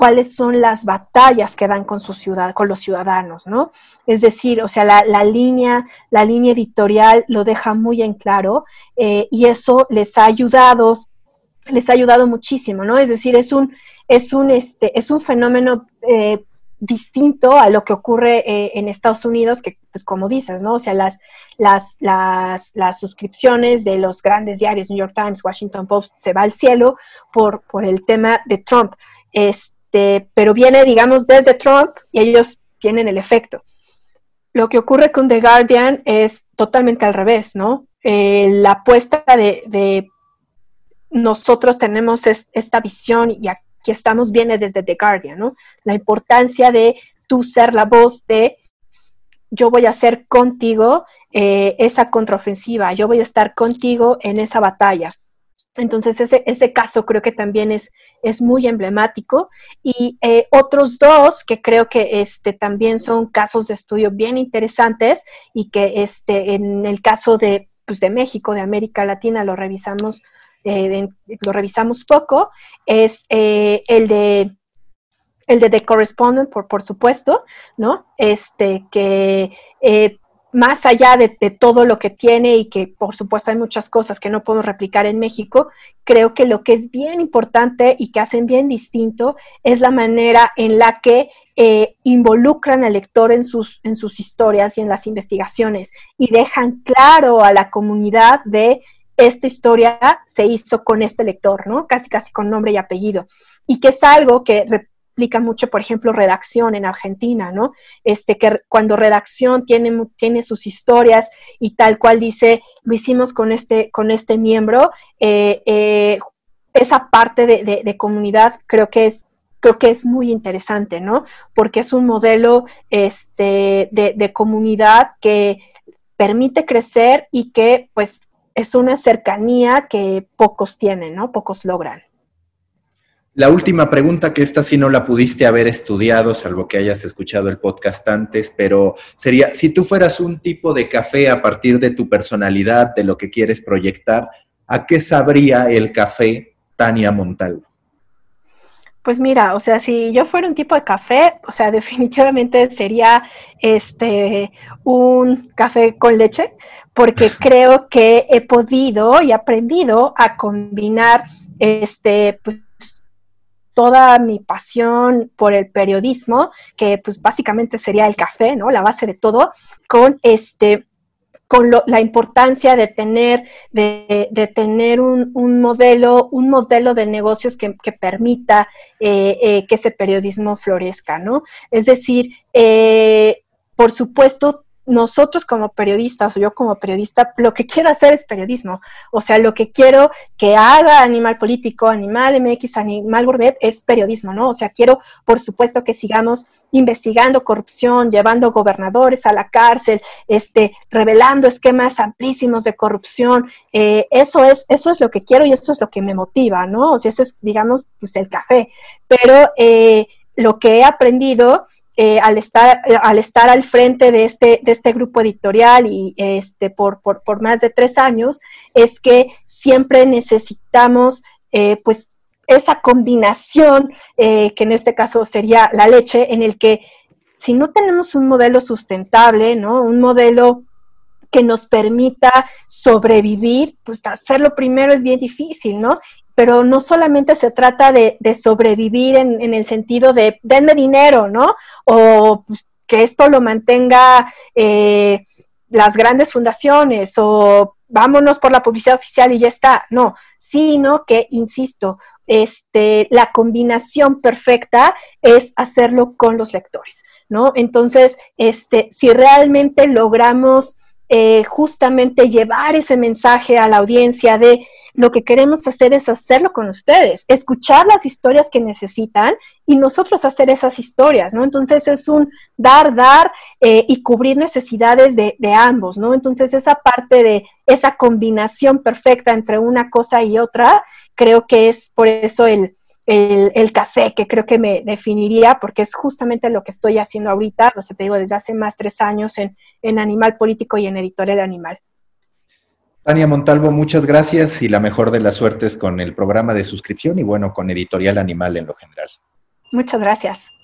cuáles son las batallas que dan con su ciudad, con los ciudadanos, ¿no? Es decir, o sea, la, línea, la línea editorial lo deja muy en claro eh, y eso les ha ayudado, les ha ayudado muchísimo, ¿no? Es decir, es un, es un, este, es un fenómeno eh, distinto a lo que ocurre eh, en Estados Unidos, que pues como dices, ¿no? O sea, las, las, las, las, suscripciones de los grandes diarios, New York Times, Washington Post, se va al cielo por, por el tema de Trump. Este, pero viene, digamos, desde Trump y ellos tienen el efecto. Lo que ocurre con The Guardian es totalmente al revés, ¿no? Eh, la apuesta de, nosotros tenemos esta visión y aquí estamos, viene desde The Guardian, ¿no? La importancia de tú ser la voz de yo voy a hacer contigo eh, esa contraofensiva, yo voy a estar contigo en esa batalla. Entonces, ese, ese caso creo que también es, es muy emblemático. Y eh, otros dos que creo que este, también son casos de estudio bien interesantes y que este, en el caso de, pues, de México, de América Latina, lo revisamos, eh, lo revisamos poco, es eh, el de el de The Correspondent, por, por supuesto, ¿no? Este, que más allá de, todo lo que tiene y que por supuesto hay muchas cosas que no puedo replicar en México, creo que lo que es bien importante y que hacen bien distinto es la manera en la que eh, involucran al lector en sus, en sus historias y en las investigaciones y dejan claro a la comunidad de esta historia se hizo con este lector, ¿no? Casi, casi con nombre y apellido. Y que es algo que mucho, por ejemplo, redacción en Argentina, ¿no? Este, que cuando redacción tiene, tiene sus historias y tal cual dice, lo hicimos con este, con este miembro, eh, eh, esa parte de, comunidad creo que es creo que es muy interesante, ¿no? Porque es un modelo este, de, de, comunidad que permite crecer y que, pues, es una cercanía que pocos tienen, ¿no? Pocos logran. La última pregunta, que esta sí no la pudiste haber estudiado, salvo que hayas escuchado el podcast antes, pero sería, si tú fueras un tipo de café a partir de tu personalidad, de lo que quieres proyectar, ¿a qué sabría el café Tania Montalvo? Pues mira, o sea, si yo fuera un tipo de café, o sea, definitivamente sería este un café con leche, porque creo que he podido y aprendido a combinar este pues, toda mi pasión por el periodismo, que pues básicamente sería el café, ¿no? La base de todo, con este con la importancia de tener, de, tener un, modelo, un modelo de negocios que, permita eh, eh, que ese periodismo florezca, ¿no? Es decir, eh, por supuesto, nosotros como periodistas o yo como periodista, lo que quiero hacer es periodismo. O sea, lo que quiero que haga Animal Político, Animal MX, Animal Burbet es periodismo, ¿no? O sea, quiero, por supuesto, que sigamos investigando corrupción, llevando gobernadores a la cárcel, este, revelando esquemas amplísimos de corrupción. Eh, eso es, eso es lo que quiero y eso es lo que me motiva, ¿no? O sea, ese es, digamos, pues el café. Pero eh, lo que he aprendido eh, al, estar, eh, al estar al frente de este, de este grupo editorial y este, por, más de tres años, es que siempre necesitamos eh, pues esa combinación, que en este caso sería la leche, en el que si no tenemos un modelo sustentable, ¿no? Un modelo que nos permita sobrevivir, pues hacerlo primero es bien difícil, ¿no? Pero no solamente se trata de, sobrevivir en, el sentido de denme dinero, ¿no? O que esto lo mantenga eh, las grandes fundaciones o vámonos por la publicidad oficial y ya está. No, sino que, insisto, este, la combinación perfecta es hacerlo con los lectores, ¿no? Entonces, este, si realmente logramos eh, justamente llevar ese mensaje a la audiencia de lo que queremos hacer es hacerlo con ustedes, escuchar las historias que necesitan y nosotros hacer esas historias, ¿no? Entonces es un dar, dar eh, y cubrir necesidades de, ambos, ¿no? Entonces esa parte de esa combinación perfecta entre una cosa y otra, creo que es por eso el, el, café, que creo que me definiría, porque es justamente lo que estoy haciendo ahorita, o sea, te digo, desde hace más tres años en, en Animal Político y en Editorial Animal. Tania Montalvo, muchas gracias y la mejor de las suertes con el programa de suscripción y bueno, con Editorial Animal en lo general. Muchas gracias.